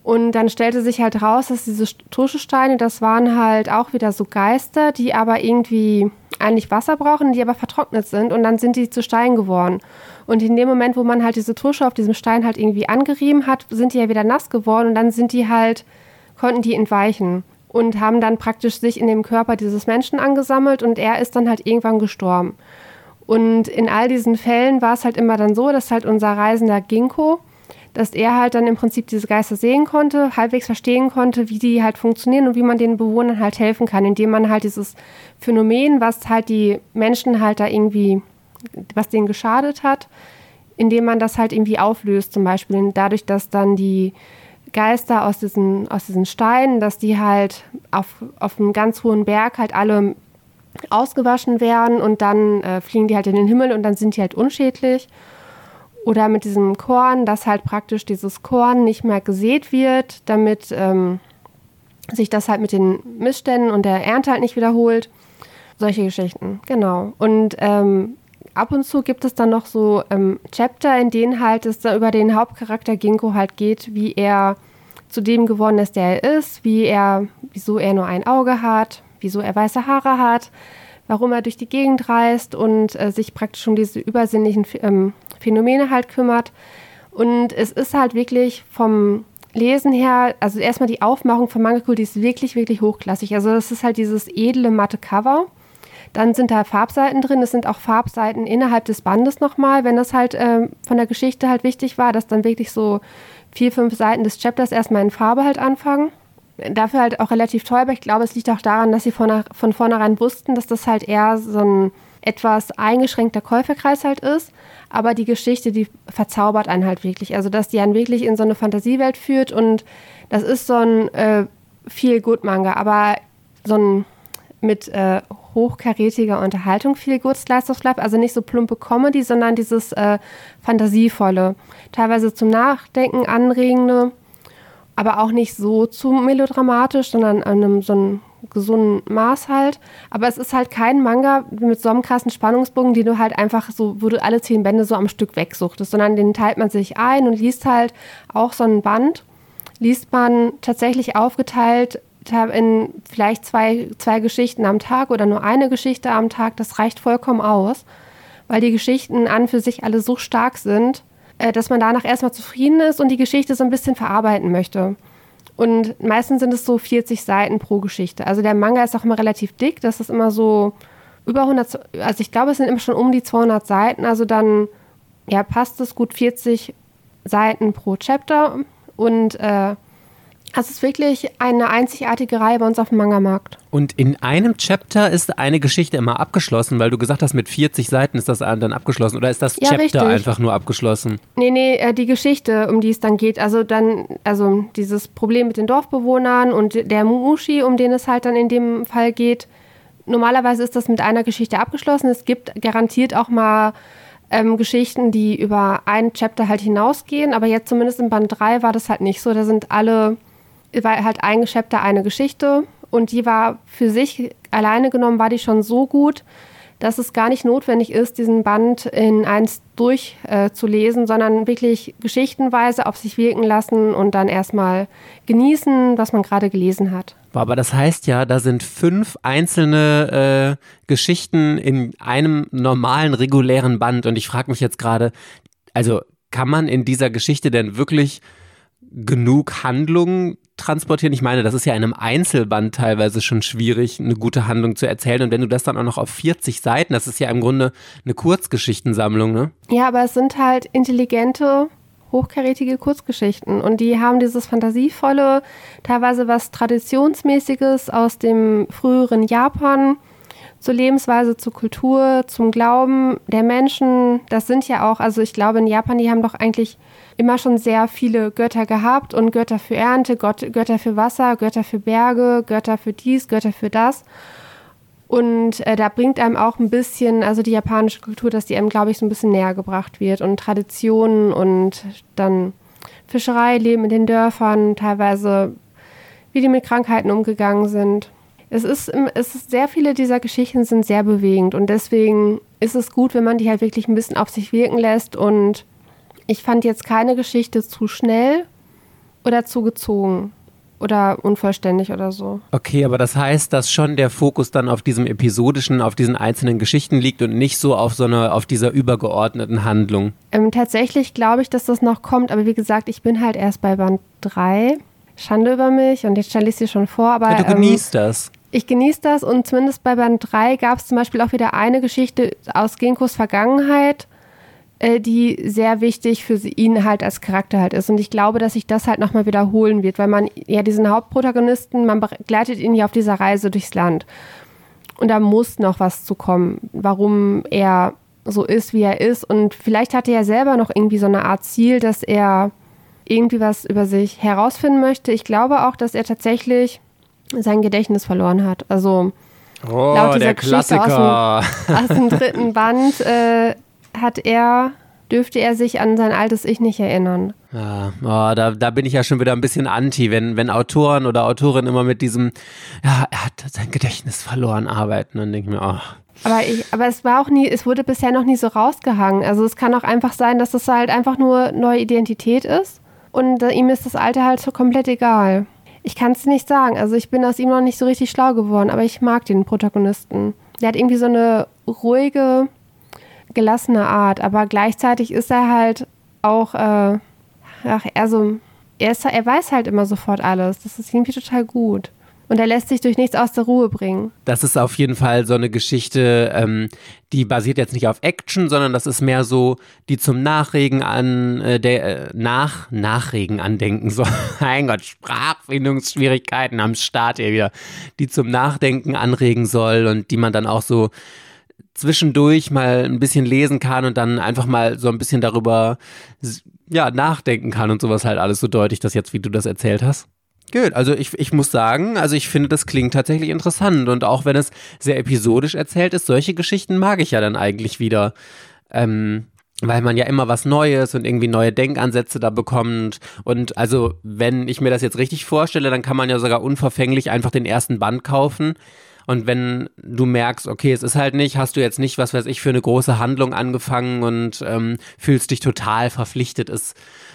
Und dann stellte sich halt raus, dass diese Tuschesteine, das waren halt auch wieder so Geister, die aber irgendwie eigentlich Wasser brauchen, die aber vertrocknet sind und dann sind die zu Stein geworden. Und in dem Moment, wo man halt diese Tusche auf diesem Stein halt irgendwie angerieben hat, sind die ja wieder nass geworden und dann sind die halt, konnten die entweichen. Und haben dann praktisch sich in dem Körper dieses Menschen angesammelt und er ist dann halt irgendwann gestorben. Und in all diesen Fällen war es halt immer dann so, dass halt unser reisender Ginkgo, dass er halt dann im Prinzip diese Geister sehen konnte, halbwegs verstehen konnte, wie die halt funktionieren und wie man den Bewohnern halt helfen kann, indem man halt dieses Phänomen, was halt die Menschen halt da irgendwie, was denen geschadet hat, indem man das halt irgendwie auflöst, zum Beispiel dadurch, dass dann die Geister aus diesen, aus diesen Steinen, dass die halt auf, auf einem ganz hohen Berg halt alle ausgewaschen werden und dann äh, fliegen die halt in den Himmel und dann sind die halt unschädlich. Oder mit diesem Korn, dass halt praktisch dieses Korn nicht mehr gesät wird, damit ähm, sich das halt mit den Missständen und der Ernte halt nicht wiederholt. Solche Geschichten, genau. Und ähm, ab und zu gibt es dann noch so ähm, Chapter, in denen halt es über den Hauptcharakter Ginkgo halt geht, wie er zu dem geworden ist, der er ist, wie er, wieso er nur ein Auge hat, wieso er weiße Haare hat, warum er durch die Gegend reist und äh, sich praktisch um diese übersinnlichen ähm, Phänomene halt kümmert. Und es ist halt wirklich vom Lesen her, also erstmal die Aufmachung von Manga Cool, die ist wirklich, wirklich hochklassig. Also das ist halt dieses edle matte Cover dann sind da Farbseiten drin. Es sind auch Farbseiten innerhalb des Bandes nochmal, wenn das halt äh, von der Geschichte halt wichtig war, dass dann wirklich so vier, fünf Seiten des Chapters erstmal in Farbe halt anfangen. Dafür halt auch relativ teuer, aber ich glaube, es liegt auch daran, dass sie von, von vornherein wussten, dass das halt eher so ein etwas eingeschränkter Käuferkreis halt ist. Aber die Geschichte, die verzaubert einen halt wirklich. Also, dass die einen wirklich in so eine Fantasiewelt führt und das ist so ein äh, viel Good Manga, aber so ein mit äh, hochkarätiger Unterhaltung viel Life, also nicht so plumpe Comedy, sondern dieses äh, fantasievolle, teilweise zum Nachdenken anregende, aber auch nicht so zu melodramatisch, sondern an einem so einem gesunden Maß halt. Aber es ist halt kein Manga mit so einem krassen Spannungsbogen, den du halt einfach so, wo du alle zehn Bände so am Stück wegsuchtest, sondern den teilt man sich ein und liest halt auch so ein Band, liest man tatsächlich aufgeteilt in vielleicht zwei, zwei Geschichten am Tag oder nur eine Geschichte am Tag, das reicht vollkommen aus, weil die Geschichten an für sich alle so stark sind, äh, dass man danach erstmal zufrieden ist und die Geschichte so ein bisschen verarbeiten möchte. Und meistens sind es so 40 Seiten pro Geschichte. Also der Manga ist auch immer relativ dick, das ist immer so über 100, also ich glaube, es sind immer schon um die 200 Seiten, also dann ja, passt es gut 40 Seiten pro Chapter und äh, es ist wirklich eine einzigartige Reihe bei uns auf dem Manga-Markt. Und in einem Chapter ist eine Geschichte immer abgeschlossen, weil du gesagt hast, mit 40 Seiten ist das dann abgeschlossen. Oder ist das ja, Chapter richtig. einfach nur abgeschlossen? Nee, nee, äh, die Geschichte, um die es dann geht. Also dann, also dieses Problem mit den Dorfbewohnern und der Mushi, um den es halt dann in dem Fall geht. Normalerweise ist das mit einer Geschichte abgeschlossen. Es gibt garantiert auch mal ähm, Geschichten, die über ein Chapter halt hinausgehen. Aber jetzt zumindest in Band 3 war das halt nicht so. Da sind alle war halt ein Chapter eine Geschichte und die war für sich alleine genommen, war die schon so gut, dass es gar nicht notwendig ist, diesen Band in eins durchzulesen, äh, sondern wirklich geschichtenweise auf sich wirken lassen und dann erstmal genießen, was man gerade gelesen hat. Aber das heißt ja, da sind fünf einzelne äh, Geschichten in einem normalen, regulären Band. Und ich frage mich jetzt gerade, also kann man in dieser Geschichte denn wirklich genug Handlung transportieren? Ich meine, das ist ja in einem Einzelband teilweise schon schwierig, eine gute Handlung zu erzählen. Und wenn du das dann auch noch auf 40 Seiten, das ist ja im Grunde eine Kurzgeschichtensammlung, ne? Ja, aber es sind halt intelligente, hochkarätige Kurzgeschichten. Und die haben dieses fantasievolle, teilweise was Traditionsmäßiges aus dem früheren Japan zur Lebensweise, zur Kultur, zum Glauben der Menschen. Das sind ja auch, also ich glaube in Japan, die haben doch eigentlich immer schon sehr viele Götter gehabt und Götter für Ernte, Gott, Götter für Wasser, Götter für Berge, Götter für dies, Götter für das. Und äh, da bringt einem auch ein bisschen, also die japanische Kultur, dass die einem, glaube ich, so ein bisschen näher gebracht wird und Traditionen und dann Fischerei, Leben in den Dörfern, teilweise wie die mit Krankheiten umgegangen sind. Es ist, es ist sehr viele dieser Geschichten sind sehr bewegend und deswegen ist es gut, wenn man die halt wirklich ein bisschen auf sich wirken lässt und ich fand jetzt keine Geschichte zu schnell oder zu gezogen oder unvollständig oder so. Okay, aber das heißt, dass schon der Fokus dann auf diesem episodischen, auf diesen einzelnen Geschichten liegt und nicht so auf so einer, auf dieser übergeordneten Handlung. Ähm, tatsächlich glaube ich, dass das noch kommt, aber wie gesagt, ich bin halt erst bei Band 3. Schande über mich und jetzt stelle ich sie schon vor, aber. Ja, du genießt ähm, das. Ich genieße das und zumindest bei Band 3 gab es zum Beispiel auch wieder eine Geschichte aus Ginkos Vergangenheit, äh, die sehr wichtig für ihn halt als Charakter halt ist. Und ich glaube, dass sich das halt nochmal wiederholen wird, weil man ja diesen Hauptprotagonisten, man begleitet ihn ja auf dieser Reise durchs Land. Und da muss noch was zu kommen, warum er so ist, wie er ist. Und vielleicht hatte er selber noch irgendwie so eine Art Ziel, dass er irgendwie was über sich herausfinden möchte. Ich glaube auch, dass er tatsächlich sein Gedächtnis verloren hat. Also oh, laut dieser Geschichte aus dem, aus dem, dritten Band äh, hat er dürfte er sich an sein altes Ich nicht erinnern. Ja, oh, da, da bin ich ja schon wieder ein bisschen anti, wenn, wenn Autoren oder Autorinnen immer mit diesem, ja, er hat sein Gedächtnis verloren arbeiten, dann denke ich mir, oh. Aber, ich, aber es war auch nie, es wurde bisher noch nie so rausgehangen. Also es kann auch einfach sein, dass es halt einfach nur neue Identität ist und äh, ihm ist das Alte halt so komplett egal. Ich kann es nicht sagen. Also ich bin aus ihm noch nicht so richtig schlau geworden, aber ich mag den Protagonisten. Der hat irgendwie so eine ruhige, gelassene Art, aber gleichzeitig ist er halt auch, äh, ach, er so, er, ist, er weiß halt immer sofort alles. Das ist irgendwie total gut und er lässt sich durch nichts aus der Ruhe bringen. Das ist auf jeden Fall so eine Geschichte, ähm, die basiert jetzt nicht auf Action, sondern das ist mehr so, die zum Nachregen an äh, der äh, nach Nachregen andenken soll. mein Gott, Sprachfindungsschwierigkeiten am Start hier wieder, die zum Nachdenken anregen soll und die man dann auch so zwischendurch mal ein bisschen lesen kann und dann einfach mal so ein bisschen darüber ja, nachdenken kann und sowas halt alles so deutlich, das jetzt, wie du das erzählt hast. Gut, also ich, ich muss sagen, also ich finde, das klingt tatsächlich interessant und auch wenn es sehr episodisch erzählt ist, solche Geschichten mag ich ja dann eigentlich wieder. Ähm, weil man ja immer was Neues und irgendwie neue Denkansätze da bekommt. Und also, wenn ich mir das jetzt richtig vorstelle, dann kann man ja sogar unverfänglich einfach den ersten Band kaufen. Und wenn du merkst, okay, es ist halt nicht, hast du jetzt nicht, was weiß ich, für eine große Handlung angefangen und ähm, fühlst dich total verpflichtet, es,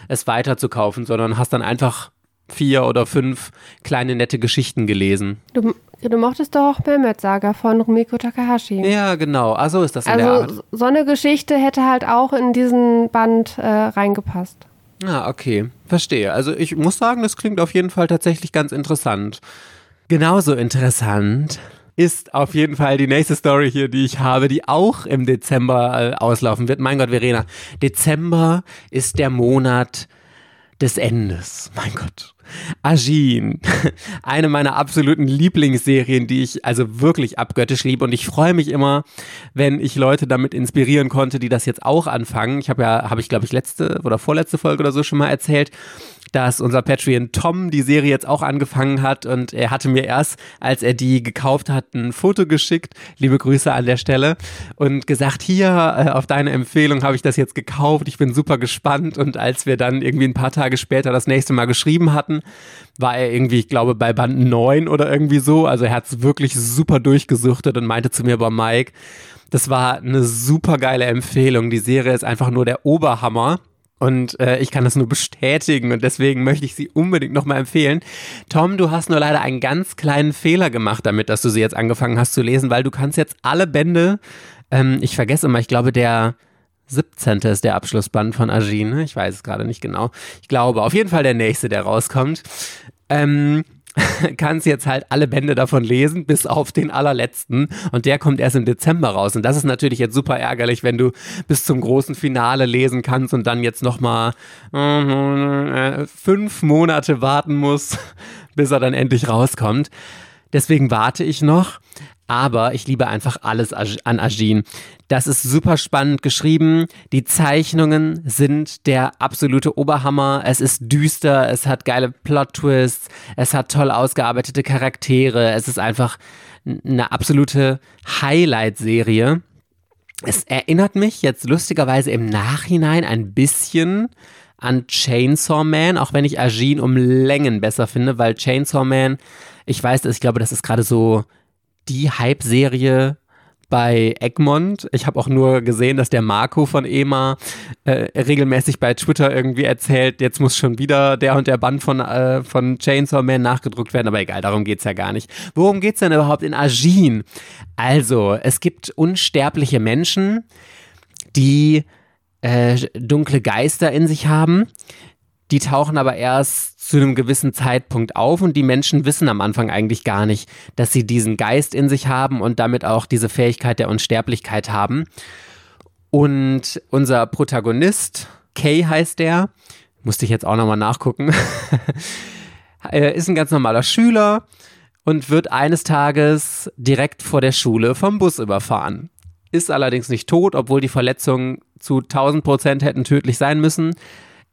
es weiterzukaufen, sondern hast dann einfach vier oder fünf kleine nette Geschichten gelesen. Du, du mochtest doch auch Mehmet Saga von Rumiko Takahashi. Ja, genau. Also ist das in also, der Art. so eine Geschichte hätte halt auch in diesen Band äh, reingepasst. Ah, okay. Verstehe. Also ich muss sagen, das klingt auf jeden Fall tatsächlich ganz interessant. Genauso interessant ist auf jeden Fall die nächste Story hier, die ich habe, die auch im Dezember äh, auslaufen wird. Mein Gott, Verena, Dezember ist der Monat des Endes. Mein Gott. Agin, eine meiner absoluten Lieblingsserien, die ich also wirklich abgöttisch liebe und ich freue mich immer, wenn ich Leute damit inspirieren konnte, die das jetzt auch anfangen. Ich habe ja, habe ich glaube ich letzte oder vorletzte Folge oder so schon mal erzählt, dass unser Patreon Tom die Serie jetzt auch angefangen hat und er hatte mir erst, als er die gekauft hat, ein Foto geschickt, liebe Grüße an der Stelle, und gesagt, hier, äh, auf deine Empfehlung habe ich das jetzt gekauft, ich bin super gespannt. Und als wir dann irgendwie ein paar Tage später das nächste Mal geschrieben hatten, war er irgendwie, ich glaube, bei Band 9 oder irgendwie so, also er hat es wirklich super durchgesuchtet und meinte zu mir, bei Mike, das war eine super geile Empfehlung, die Serie ist einfach nur der Oberhammer. Und äh, ich kann das nur bestätigen und deswegen möchte ich sie unbedingt nochmal empfehlen. Tom, du hast nur leider einen ganz kleinen Fehler gemacht damit, dass du sie jetzt angefangen hast zu lesen, weil du kannst jetzt alle Bände, ähm, ich vergesse immer, ich glaube der 17. ist der Abschlussband von Agine, ich weiß es gerade nicht genau. Ich glaube, auf jeden Fall der nächste, der rauskommt. Ähm, kannst jetzt halt alle Bände davon lesen, bis auf den allerletzten. Und der kommt erst im Dezember raus. Und das ist natürlich jetzt super ärgerlich, wenn du bis zum großen Finale lesen kannst und dann jetzt nochmal äh, fünf Monate warten musst, bis er dann endlich rauskommt. Deswegen warte ich noch. Aber ich liebe einfach alles an Ajin. Das ist super spannend geschrieben. Die Zeichnungen sind der absolute Oberhammer. Es ist düster, es hat geile Plot-Twists, es hat toll ausgearbeitete Charaktere. Es ist einfach eine absolute Highlight-Serie. Es erinnert mich jetzt lustigerweise im Nachhinein ein bisschen an Chainsaw Man, auch wenn ich Ajin um Längen besser finde, weil Chainsaw Man, ich weiß, ich glaube, das ist gerade so die Hype-Serie bei Egmont. Ich habe auch nur gesehen, dass der Marco von EMA äh, regelmäßig bei Twitter irgendwie erzählt, jetzt muss schon wieder der und der Band von, äh, von Chainsaw Man nachgedruckt werden. Aber egal, darum geht es ja gar nicht. Worum geht es denn überhaupt in Agin? Also, es gibt unsterbliche Menschen, die äh, dunkle Geister in sich haben. Die tauchen aber erst zu einem gewissen Zeitpunkt auf und die Menschen wissen am Anfang eigentlich gar nicht, dass sie diesen Geist in sich haben und damit auch diese Fähigkeit der Unsterblichkeit haben. Und unser Protagonist, Kay heißt der, musste ich jetzt auch nochmal nachgucken, ist ein ganz normaler Schüler und wird eines Tages direkt vor der Schule vom Bus überfahren. Ist allerdings nicht tot, obwohl die Verletzungen zu 1000 Prozent hätten tödlich sein müssen.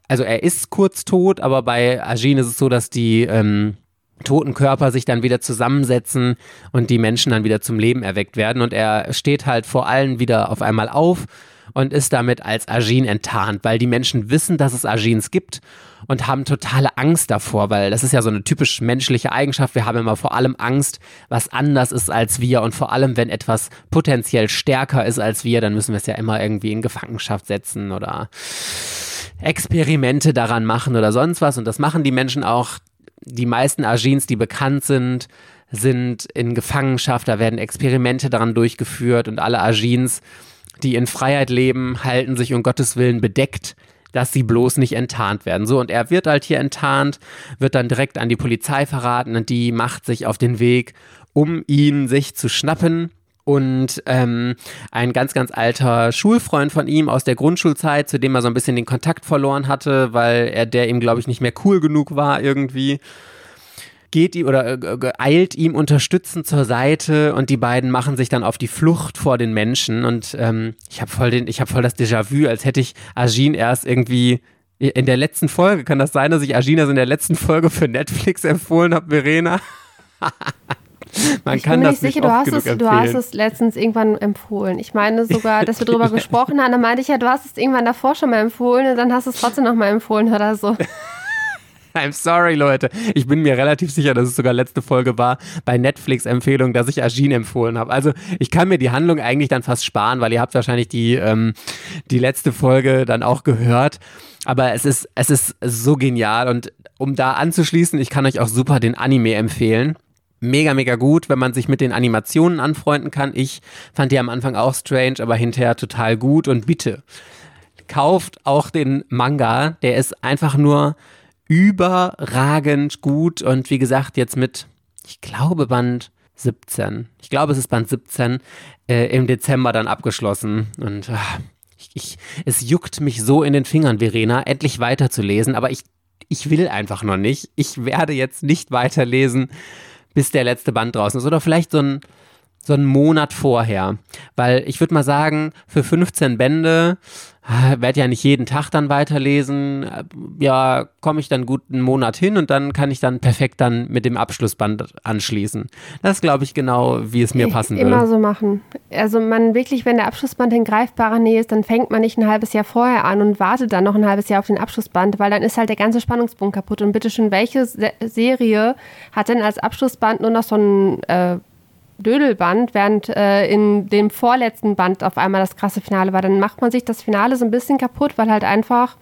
Also er ist kurz tot, aber bei Agin ist es so, dass die ähm, toten Körper sich dann wieder zusammensetzen und die Menschen dann wieder zum Leben erweckt werden. Und er steht halt vor allen wieder auf einmal auf und ist damit als Agin enttarnt, weil die Menschen wissen, dass es Agins gibt und haben totale Angst davor, weil das ist ja so eine typisch menschliche Eigenschaft. Wir haben immer vor allem Angst, was anders ist als wir und vor allem, wenn etwas potenziell stärker ist als wir, dann müssen wir es ja immer irgendwie in Gefangenschaft setzen oder Experimente daran machen oder sonst was. Und das machen die Menschen auch. Die meisten Agins, die bekannt sind, sind in Gefangenschaft, da werden Experimente daran durchgeführt und alle Agins die in Freiheit leben, halten sich um Gottes Willen bedeckt, dass sie bloß nicht enttarnt werden. So, und er wird halt hier enttarnt, wird dann direkt an die Polizei verraten und die macht sich auf den Weg, um ihn sich zu schnappen. Und ähm, ein ganz, ganz alter Schulfreund von ihm aus der Grundschulzeit, zu dem er so ein bisschen den Kontakt verloren hatte, weil er der ihm, glaube ich, nicht mehr cool genug war irgendwie geht ihm oder äh, eilt ihm unterstützend zur Seite und die beiden machen sich dann auf die Flucht vor den Menschen und ähm, ich habe voll den, ich habe voll das Déjà-vu, als hätte ich Agin erst irgendwie in der letzten Folge, kann das sein, dass ich Agin erst in der letzten Folge für Netflix empfohlen habe, Verena? Man ich kann bin mir nicht sicher, du hast, es, du hast es letztens irgendwann empfohlen. Ich meine sogar, dass wir darüber gesprochen haben, dann meinte ich ja, du hast es irgendwann davor schon mal empfohlen und dann hast du es trotzdem noch mal empfohlen oder so. I'm sorry, Leute. Ich bin mir relativ sicher, dass es sogar letzte Folge war bei Netflix-Empfehlung, dass ich Agin empfohlen habe. Also ich kann mir die Handlung eigentlich dann fast sparen, weil ihr habt wahrscheinlich die, ähm, die letzte Folge dann auch gehört. Aber es ist, es ist so genial und um da anzuschließen, ich kann euch auch super den Anime empfehlen mega, mega gut, wenn man sich mit den Animationen anfreunden kann. Ich fand die am Anfang auch strange, aber hinterher total gut. Und bitte, kauft auch den Manga. Der ist einfach nur überragend gut und wie gesagt, jetzt mit, ich glaube, Band 17. Ich glaube, es ist Band 17 äh, im Dezember dann abgeschlossen und ach, ich, ich, es juckt mich so in den Fingern, Verena, endlich weiterzulesen, aber ich, ich will einfach noch nicht. Ich werde jetzt nicht weiterlesen, bis der letzte Band draußen ist oder vielleicht so ein so einen Monat vorher. Weil ich würde mal sagen, für 15 Bände werde ja nicht jeden Tag dann weiterlesen. Ja, komme ich dann gut einen Monat hin und dann kann ich dann perfekt dann mit dem Abschlussband anschließen. Das glaube ich, genau, wie es mir passen würde. Immer so machen. Also man wirklich, wenn der Abschlussband in greifbarer Nähe ist, dann fängt man nicht ein halbes Jahr vorher an und wartet dann noch ein halbes Jahr auf den Abschlussband, weil dann ist halt der ganze Spannungspunkt kaputt. Und bitteschön, welche Serie hat denn als Abschlussband nur noch so ein äh, Dödelband, während äh, in dem vorletzten Band auf einmal das krasse Finale war. Dann macht man sich das Finale so ein bisschen kaputt, weil halt einfach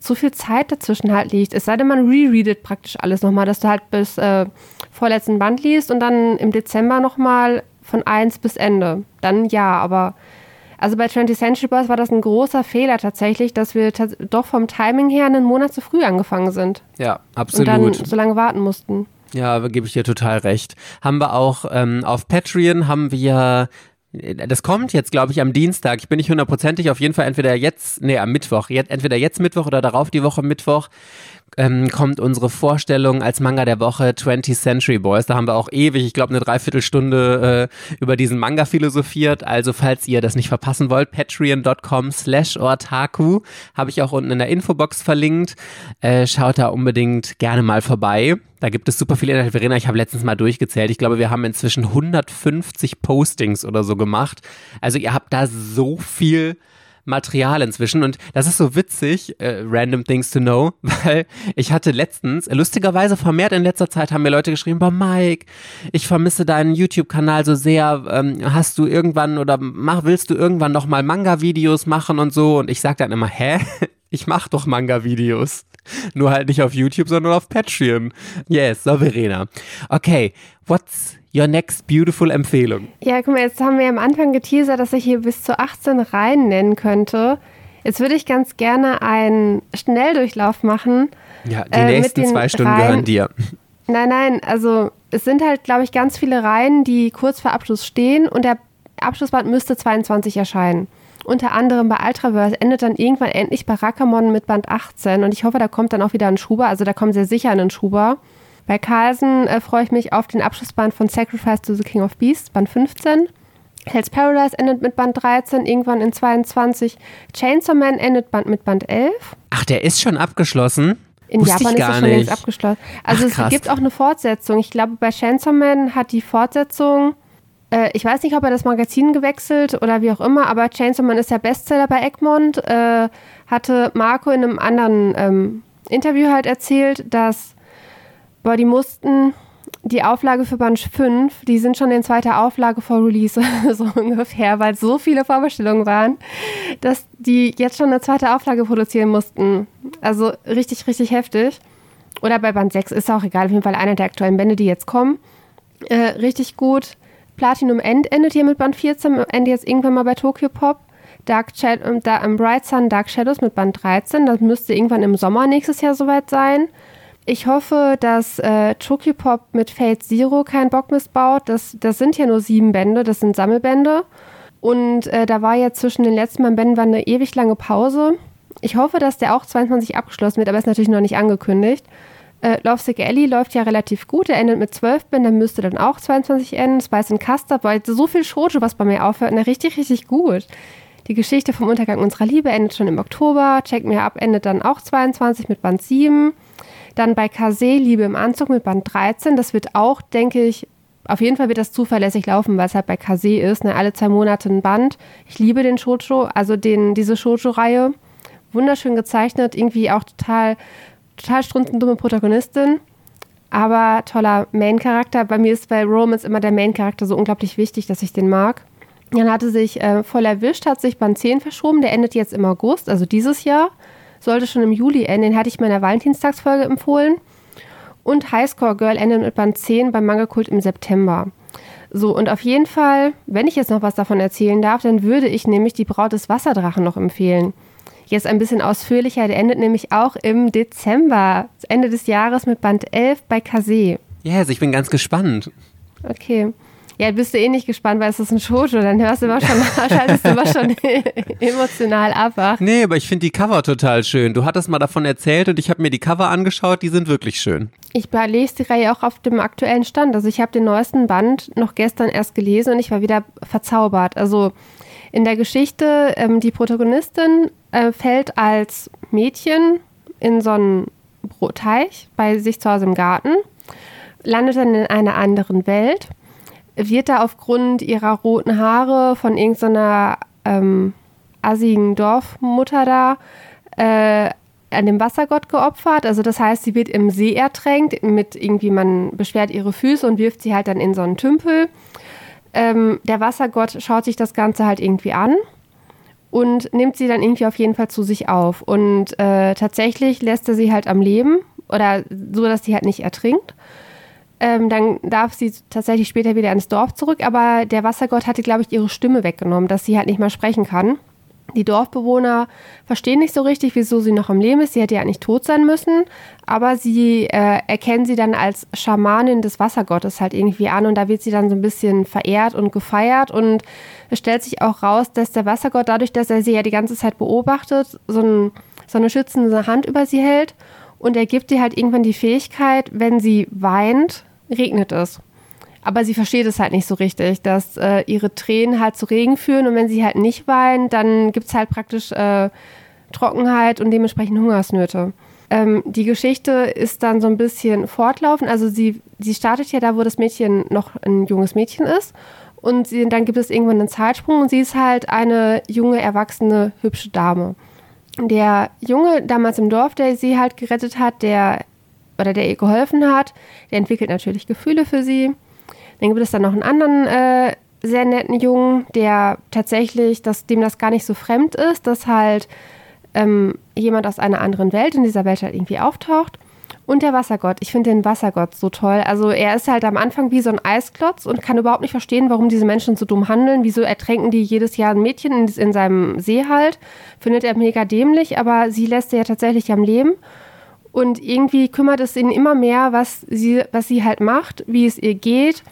zu viel Zeit dazwischen halt liegt. Es sei denn, man rereadet praktisch alles nochmal, dass du halt bis äh, vorletzten Band liest und dann im Dezember nochmal von 1 bis Ende. Dann ja, aber also bei 20th Century Boys war das ein großer Fehler tatsächlich, dass wir doch vom Timing her einen Monat zu früh angefangen sind. Ja, absolut. Und dann so lange warten mussten. Ja, gebe ich dir total recht. Haben wir auch ähm, auf Patreon haben wir das kommt jetzt, glaube ich, am Dienstag. Ich bin nicht hundertprozentig. Auf jeden Fall entweder jetzt, nee, am Mittwoch. Jetzt, entweder jetzt Mittwoch oder darauf die Woche Mittwoch ähm, kommt unsere Vorstellung als Manga der Woche 20th Century Boys. Da haben wir auch ewig, ich glaube, eine Dreiviertelstunde äh, über diesen Manga philosophiert. Also, falls ihr das nicht verpassen wollt, patreon.com slash ortaku habe ich auch unten in der Infobox verlinkt. Äh, schaut da unbedingt gerne mal vorbei. Da gibt es super viele Inhalte. Verena, ich habe letztens mal durchgezählt. Ich glaube, wir haben inzwischen 150 Postings oder so gemacht. Also ihr habt da so viel Material inzwischen. Und das ist so witzig, äh, random things to know, weil ich hatte letztens, lustigerweise vermehrt in letzter Zeit haben mir Leute geschrieben, boah Mike, ich vermisse deinen YouTube-Kanal so sehr. Ähm, hast du irgendwann oder mach, willst du irgendwann nochmal Manga-Videos machen und so? Und ich sage dann immer, hä? Ich mach doch Manga-Videos. Nur halt nicht auf YouTube, sondern auf Patreon. Yes, so Verena. Okay, what's your next beautiful Empfehlung? Ja, guck mal, jetzt haben wir am Anfang geteasert, dass ich hier bis zu 18 rein nennen könnte. Jetzt würde ich ganz gerne einen Schnelldurchlauf machen. Ja, die äh, nächsten zwei Stunden Reihen. gehören dir. Nein, nein, also es sind halt, glaube ich, ganz viele Reihen, die kurz vor Abschluss stehen und der Abschlussband müsste 22 erscheinen. Unter anderem bei Ultraverse endet dann irgendwann endlich bei Rakamon mit Band 18 und ich hoffe, da kommt dann auch wieder ein Schuber, also da kommt sehr sicher ein Schuber. Bei Carlsen äh, freue ich mich auf den Abschlussband von Sacrifice to the King of Beasts, Band 15. Hell's Paradise endet mit Band 13, irgendwann in 22. Chainsaw Man endet Band mit Band 11. Ach, der ist schon abgeschlossen? In Wusste Japan ist er schon längst abgeschlossen. Also Ach, es gibt auch eine Fortsetzung. Ich glaube, bei Chainsaw Man hat die Fortsetzung, äh, ich weiß nicht, ob er das Magazin gewechselt oder wie auch immer, aber Chainsaw Man ist der Bestseller bei Egmont. Äh, hatte Marco in einem anderen ähm, Interview halt erzählt, dass boah, die mussten die Auflage für Band 5, die sind schon in zweiter Auflage vor Release, so ungefähr, weil so viele Vorbestellungen waren, dass die jetzt schon eine zweite Auflage produzieren mussten. Also richtig, richtig heftig. Oder bei Band 6 ist auch egal, auf jeden Fall einer der aktuellen Bände, die jetzt kommen. Äh, richtig gut. Platinum End endet hier mit Band 14, endet jetzt irgendwann mal bei Tokyo Pop. Dark Shadow, ähm, da, um, Bright Sun Dark Shadows mit Band 13, das müsste irgendwann im Sommer nächstes Jahr soweit sein. Ich hoffe, dass äh, Pop mit Fate Zero keinen Bock missbaut. Das, das sind ja nur sieben Bände, das sind Sammelbände. Und äh, da war jetzt zwischen den letzten beiden Bänden eine ewig lange Pause. Ich hoffe, dass der auch 22 abgeschlossen wird, aber ist natürlich noch nicht angekündigt. Äh, Lovesick Ellie läuft ja relativ gut. Er endet mit 12 Bänden, müsste dann auch 22 enden. Spice and Custard weil so viel Shoujo, was bei mir aufhört, ne, richtig, richtig gut. Die Geschichte vom Untergang unserer Liebe endet schon im Oktober. Check Me Up endet dann auch 22 mit Band 7. Dann bei Kase Liebe im Anzug mit Band 13. Das wird auch, denke ich, auf jeden Fall wird das zuverlässig laufen, weil es halt bei Kase ist. Ne? Alle zwei Monate ein Band. Ich liebe den Shoujo, also den, diese Shoujo-Reihe. Wunderschön gezeichnet, irgendwie auch total, total strunzendumme Protagonistin. Aber toller Main-Charakter. Bei mir ist bei Romance immer der Main-Charakter so unglaublich wichtig, dass ich den mag. Dann hatte sich äh, voll erwischt, hat sich Band 10 verschoben. Der endet jetzt im August, also dieses Jahr sollte schon im Juli enden. Den hatte ich mir in der Valentinstagsfolge empfohlen. Und Highscore Girl endet mit Band 10 beim Manga Kult im September. So, und auf jeden Fall, wenn ich jetzt noch was davon erzählen darf, dann würde ich nämlich die Braut des Wasserdrachen noch empfehlen. Jetzt ein bisschen ausführlicher, der endet nämlich auch im Dezember, Ende des Jahres mit Band 11 bei Kase. Yes, ich bin ganz gespannt. Okay. Ja, bist du eh nicht gespannt, weil es ist ein Shoujo, dann hörst du immer schon, schaltest du immer schon emotional ab. Ach. Nee, aber ich finde die Cover total schön. Du hattest mal davon erzählt und ich habe mir die Cover angeschaut, die sind wirklich schön. Ich lese die Reihe auch auf dem aktuellen Stand. Also ich habe den neuesten Band noch gestern erst gelesen und ich war wieder verzaubert. Also in der Geschichte, ähm, die Protagonistin äh, fällt als Mädchen in so einen Teich bei sich zu Hause im Garten, landet dann in einer anderen Welt wird da aufgrund ihrer roten Haare von irgendeiner ähm, assigen Dorfmutter da äh, an dem Wassergott geopfert. Also das heißt, sie wird im See ertränkt, mit irgendwie, man beschwert ihre Füße und wirft sie halt dann in so einen Tümpel. Ähm, der Wassergott schaut sich das Ganze halt irgendwie an und nimmt sie dann irgendwie auf jeden Fall zu sich auf. Und äh, tatsächlich lässt er sie halt am Leben oder so, dass sie halt nicht ertrinkt. Ähm, dann darf sie tatsächlich später wieder ins Dorf zurück, aber der Wassergott hatte, glaube ich, ihre Stimme weggenommen, dass sie halt nicht mehr sprechen kann. Die Dorfbewohner verstehen nicht so richtig, wieso sie noch am Leben ist. Sie hätte ja nicht tot sein müssen, aber sie äh, erkennen sie dann als Schamanin des Wassergottes halt irgendwie an und da wird sie dann so ein bisschen verehrt und gefeiert und es stellt sich auch raus, dass der Wassergott dadurch, dass er sie ja die ganze Zeit beobachtet, so, ein, so eine schützende Hand über sie hält und er gibt ihr halt irgendwann die Fähigkeit, wenn sie weint, regnet es. Aber sie versteht es halt nicht so richtig, dass äh, ihre Tränen halt zu Regen führen und wenn sie halt nicht weint, dann gibt es halt praktisch äh, Trockenheit und dementsprechend Hungersnöte. Ähm, die Geschichte ist dann so ein bisschen fortlaufend. Also sie, sie startet ja da, wo das Mädchen noch ein junges Mädchen ist. Und sie, dann gibt es irgendwann einen Zeitsprung und sie ist halt eine junge, erwachsene, hübsche Dame. Der Junge damals im Dorf, der sie halt gerettet hat, der oder der ihr geholfen hat. Der entwickelt natürlich Gefühle für sie. Dann gibt es dann noch einen anderen äh, sehr netten Jungen, der tatsächlich, dass dem das gar nicht so fremd ist, dass halt ähm, jemand aus einer anderen Welt in dieser Welt halt irgendwie auftaucht. Und der Wassergott. Ich finde den Wassergott so toll. Also er ist halt am Anfang wie so ein Eisklotz und kann überhaupt nicht verstehen, warum diese Menschen so dumm handeln. Wieso ertränken die jedes Jahr ein Mädchen in, in seinem See halt. Findet er mega dämlich, aber sie lässt er ja tatsächlich am Leben. Und irgendwie kümmert es ihn immer mehr, was sie, was sie halt macht, wie es ihr geht,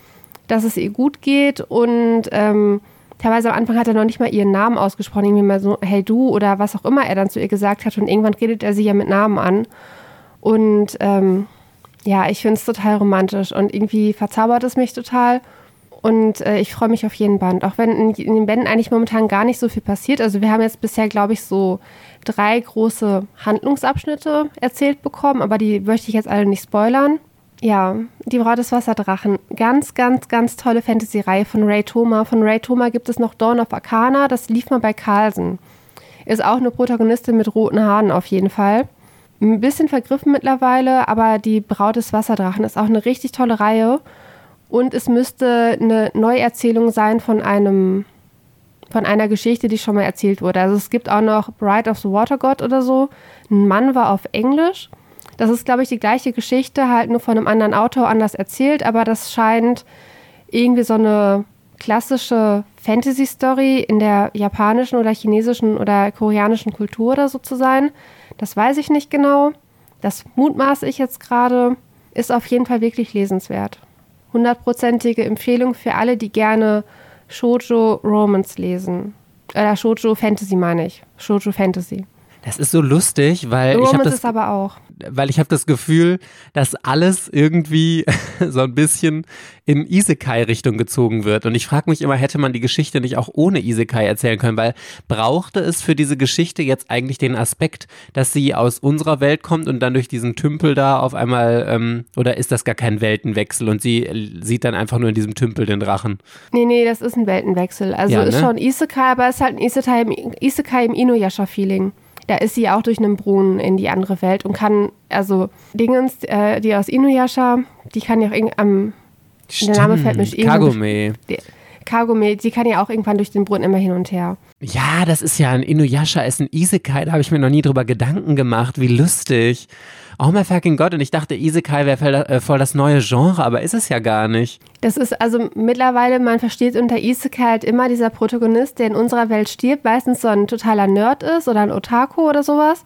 dass es ihr gut geht. Und ähm, teilweise am Anfang hat er noch nicht mal ihren Namen ausgesprochen, irgendwie mal so, hey du oder was auch immer er dann zu ihr gesagt hat. Und irgendwann redet er sie ja mit Namen an. Und ähm, ja, ich finde es total romantisch und irgendwie verzaubert es mich total. Und äh, ich freue mich auf jeden Band, auch wenn in, in, den Bänden eigentlich momentan gar nicht so viel passiert. Also wir haben jetzt bisher, glaube ich, so drei große Handlungsabschnitte erzählt bekommen, aber die möchte ich jetzt alle nicht spoilern. Ja, die Braut des Wasserdrachen. Ganz, ganz, ganz tolle Fantasy-Reihe von Ray Thoma. Von Ray Thoma gibt es noch Dawn of Arcana, das lief mal bei Carlsen. Ist auch eine Protagonistin mit roten Haaren auf jeden Fall ein bisschen vergriffen mittlerweile, aber die Braut des Wasserdrachen ist auch eine richtig tolle Reihe. Und es müsste eine Neuerzählung sein von einem von einer Geschichte, die schon mal erzählt wurde. Also es gibt auch noch Bride of the Water God oder so. Ein Mann war auf Englisch. Das ist, glaube ich, die gleiche Geschichte, halt nur von einem anderen Autor anders erzählt, aber das scheint irgendwie so eine klassische Fantasy-Story in der japanischen oder chinesischen oder koreanischen Kultur oder so zu sein. Das weiß ich nicht genau. Das mutmaße ich jetzt gerade. Ist auf jeden Fall wirklich lesenswert. Hundertprozentige Empfehlung für alle, die gerne Shoujo Romance lesen. Oder Shoujo Fantasy meine ich. Shoujo Fantasy. Das ist so lustig, weil Romance ich habe das aber auch. Weil ich habe das Gefühl, dass alles irgendwie so ein bisschen in Isekai-Richtung gezogen wird. Und ich frage mich immer, hätte man die Geschichte nicht auch ohne Isekai erzählen können? Weil brauchte es für diese Geschichte jetzt eigentlich den Aspekt, dass sie aus unserer Welt kommt und dann durch diesen Tümpel da auf einmal, ähm, oder ist das gar kein Weltenwechsel und sie sieht dann einfach nur in diesem Tümpel den Drachen? Nee, nee, das ist ein Weltenwechsel. Also Ja, ist ne? schon Isekai, aber es ist halt ein Isekai im, Isekai im Inuyasha-Feeling. Da ist sie auch durch einen Brunnen in die andere Welt und kann, also Dingens, äh, die aus Inuyasha, die kann ja auch am Der Name fällt mir Kagome. Kagome, die kann ja auch irgendwann durch den Brunnen immer hin und her. Ja, das ist ja ein Inuyasha, ist ein Isekai, da habe ich mir noch nie drüber Gedanken gemacht, wie lustig. Oh mein fucking Gott, und ich dachte, Isekai wäre voll, äh, voll das neue Genre, aber ist es ja gar nicht. Das ist also mittlerweile, man versteht unter Isekai halt immer dieser Protagonist, der in unserer Welt stirbt, meistens so ein totaler Nerd ist oder ein Otaku oder sowas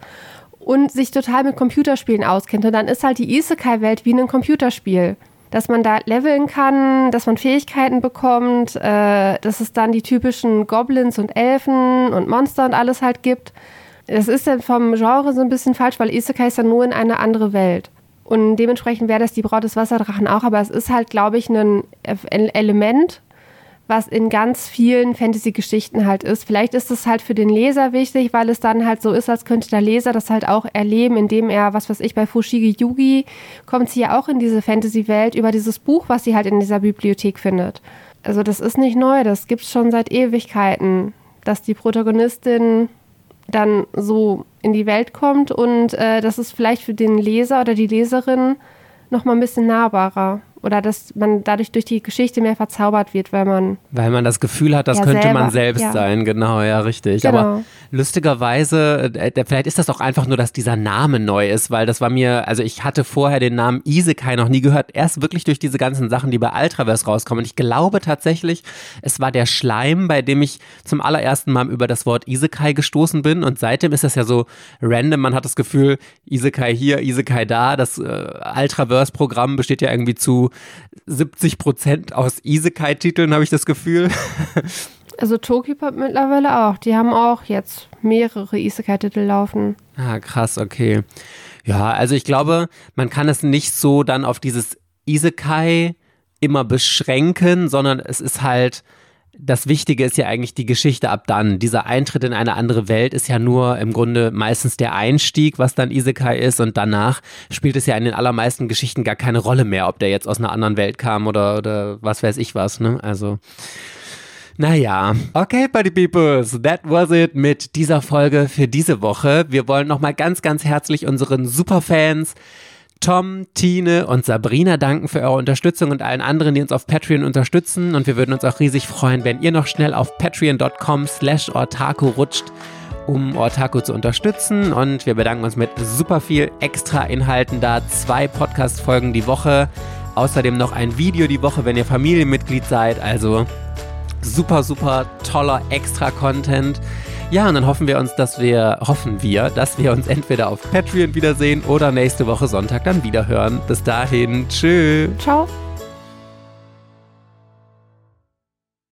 und sich total mit Computerspielen auskennt. Und dann ist halt die Isekai-Welt wie ein Computerspiel. Dass man da leveln kann, dass man Fähigkeiten bekommt, äh, dass es dann die typischen Goblins und Elfen und Monster und alles halt gibt. Das ist dann vom Genre so ein bisschen falsch, weil Isekai ist ja nur in eine andere Welt. Und dementsprechend wäre das die Braut des Wasserdrachen auch, aber es ist halt, glaube ich, ein ein Element, was in ganz vielen Fantasy-Geschichten halt ist. Vielleicht ist es halt für den Leser wichtig, weil es dann halt so ist, als könnte der Leser das halt auch erleben, indem er, was weiß ich, bei Fushigi Yugi kommt sie ja auch in diese Fantasy-Welt über dieses Buch, was sie halt in dieser Bibliothek findet. Also das ist nicht neu, das gibt es schon seit Ewigkeiten, dass die Protagonistin dann so in die Welt kommt und äh, das ist vielleicht für den Leser oder die Leserin noch mal ein bisschen nahbarer oder dass man dadurch durch die Geschichte mehr verzaubert wird, weil man Weil man das Gefühl hat, das Ja, könnte man selber, selbst ja. sein, genau, ja, richtig. Genau. Aber lustigerweise, äh, vielleicht ist das auch einfach nur, dass dieser Name neu ist, weil das war mir, also ich hatte vorher den Namen Isekai noch nie gehört, erst wirklich durch diese ganzen Sachen, die bei Ultraverse rauskommen. Und ich glaube tatsächlich, es war der Schleim, bei dem ich zum allerersten Mal über das Wort Isekai gestoßen bin. Und seitdem ist das ja so random, man hat das Gefühl, Isekai hier, Isekai da. Das äh, Ultraverse-Programm besteht ja irgendwie zu 70 Prozent aus Isekai-Titeln, habe ich das Gefühl. also Tokipop mittlerweile auch. Die haben auch jetzt mehrere Isekai-Titel laufen. Ah, krass, okay. Ja, also ich glaube, man kann es nicht so dann auf dieses Isekai immer beschränken, sondern es ist halt, das Wichtige ist ja eigentlich die Geschichte ab dann. Dieser Eintritt in eine andere Welt ist ja nur im Grunde meistens der Einstieg, was dann Isekai ist und danach spielt es ja in den allermeisten Geschichten gar keine Rolle mehr, ob der jetzt aus einer anderen Welt kam oder, oder was weiß ich was, ne? Also. Naja, okay, Buddy Peoples, that was it mit dieser Folge für diese Woche. Wir wollen nochmal ganz, ganz herzlich unseren Superfans Tom, Tine und Sabrina danken für eure Unterstützung und allen anderen, die uns auf Patreon unterstützen. Und wir würden uns auch riesig freuen, wenn ihr noch schnell auf patreon.com slash ortaku rutscht um Ortaku zu unterstützen. Und wir bedanken uns mit super viel extra Inhalten da. Zwei Podcast-Folgen die Woche. Außerdem noch ein Video die Woche, wenn ihr Familienmitglied seid. Also super, super toller Extra-Content. Ja, und dann hoffen wir uns, dass wir, hoffen wir, dass wir uns entweder auf Patreon wiedersehen oder nächste Woche Sonntag dann wieder hören. Bis dahin, tschüss. Ciao.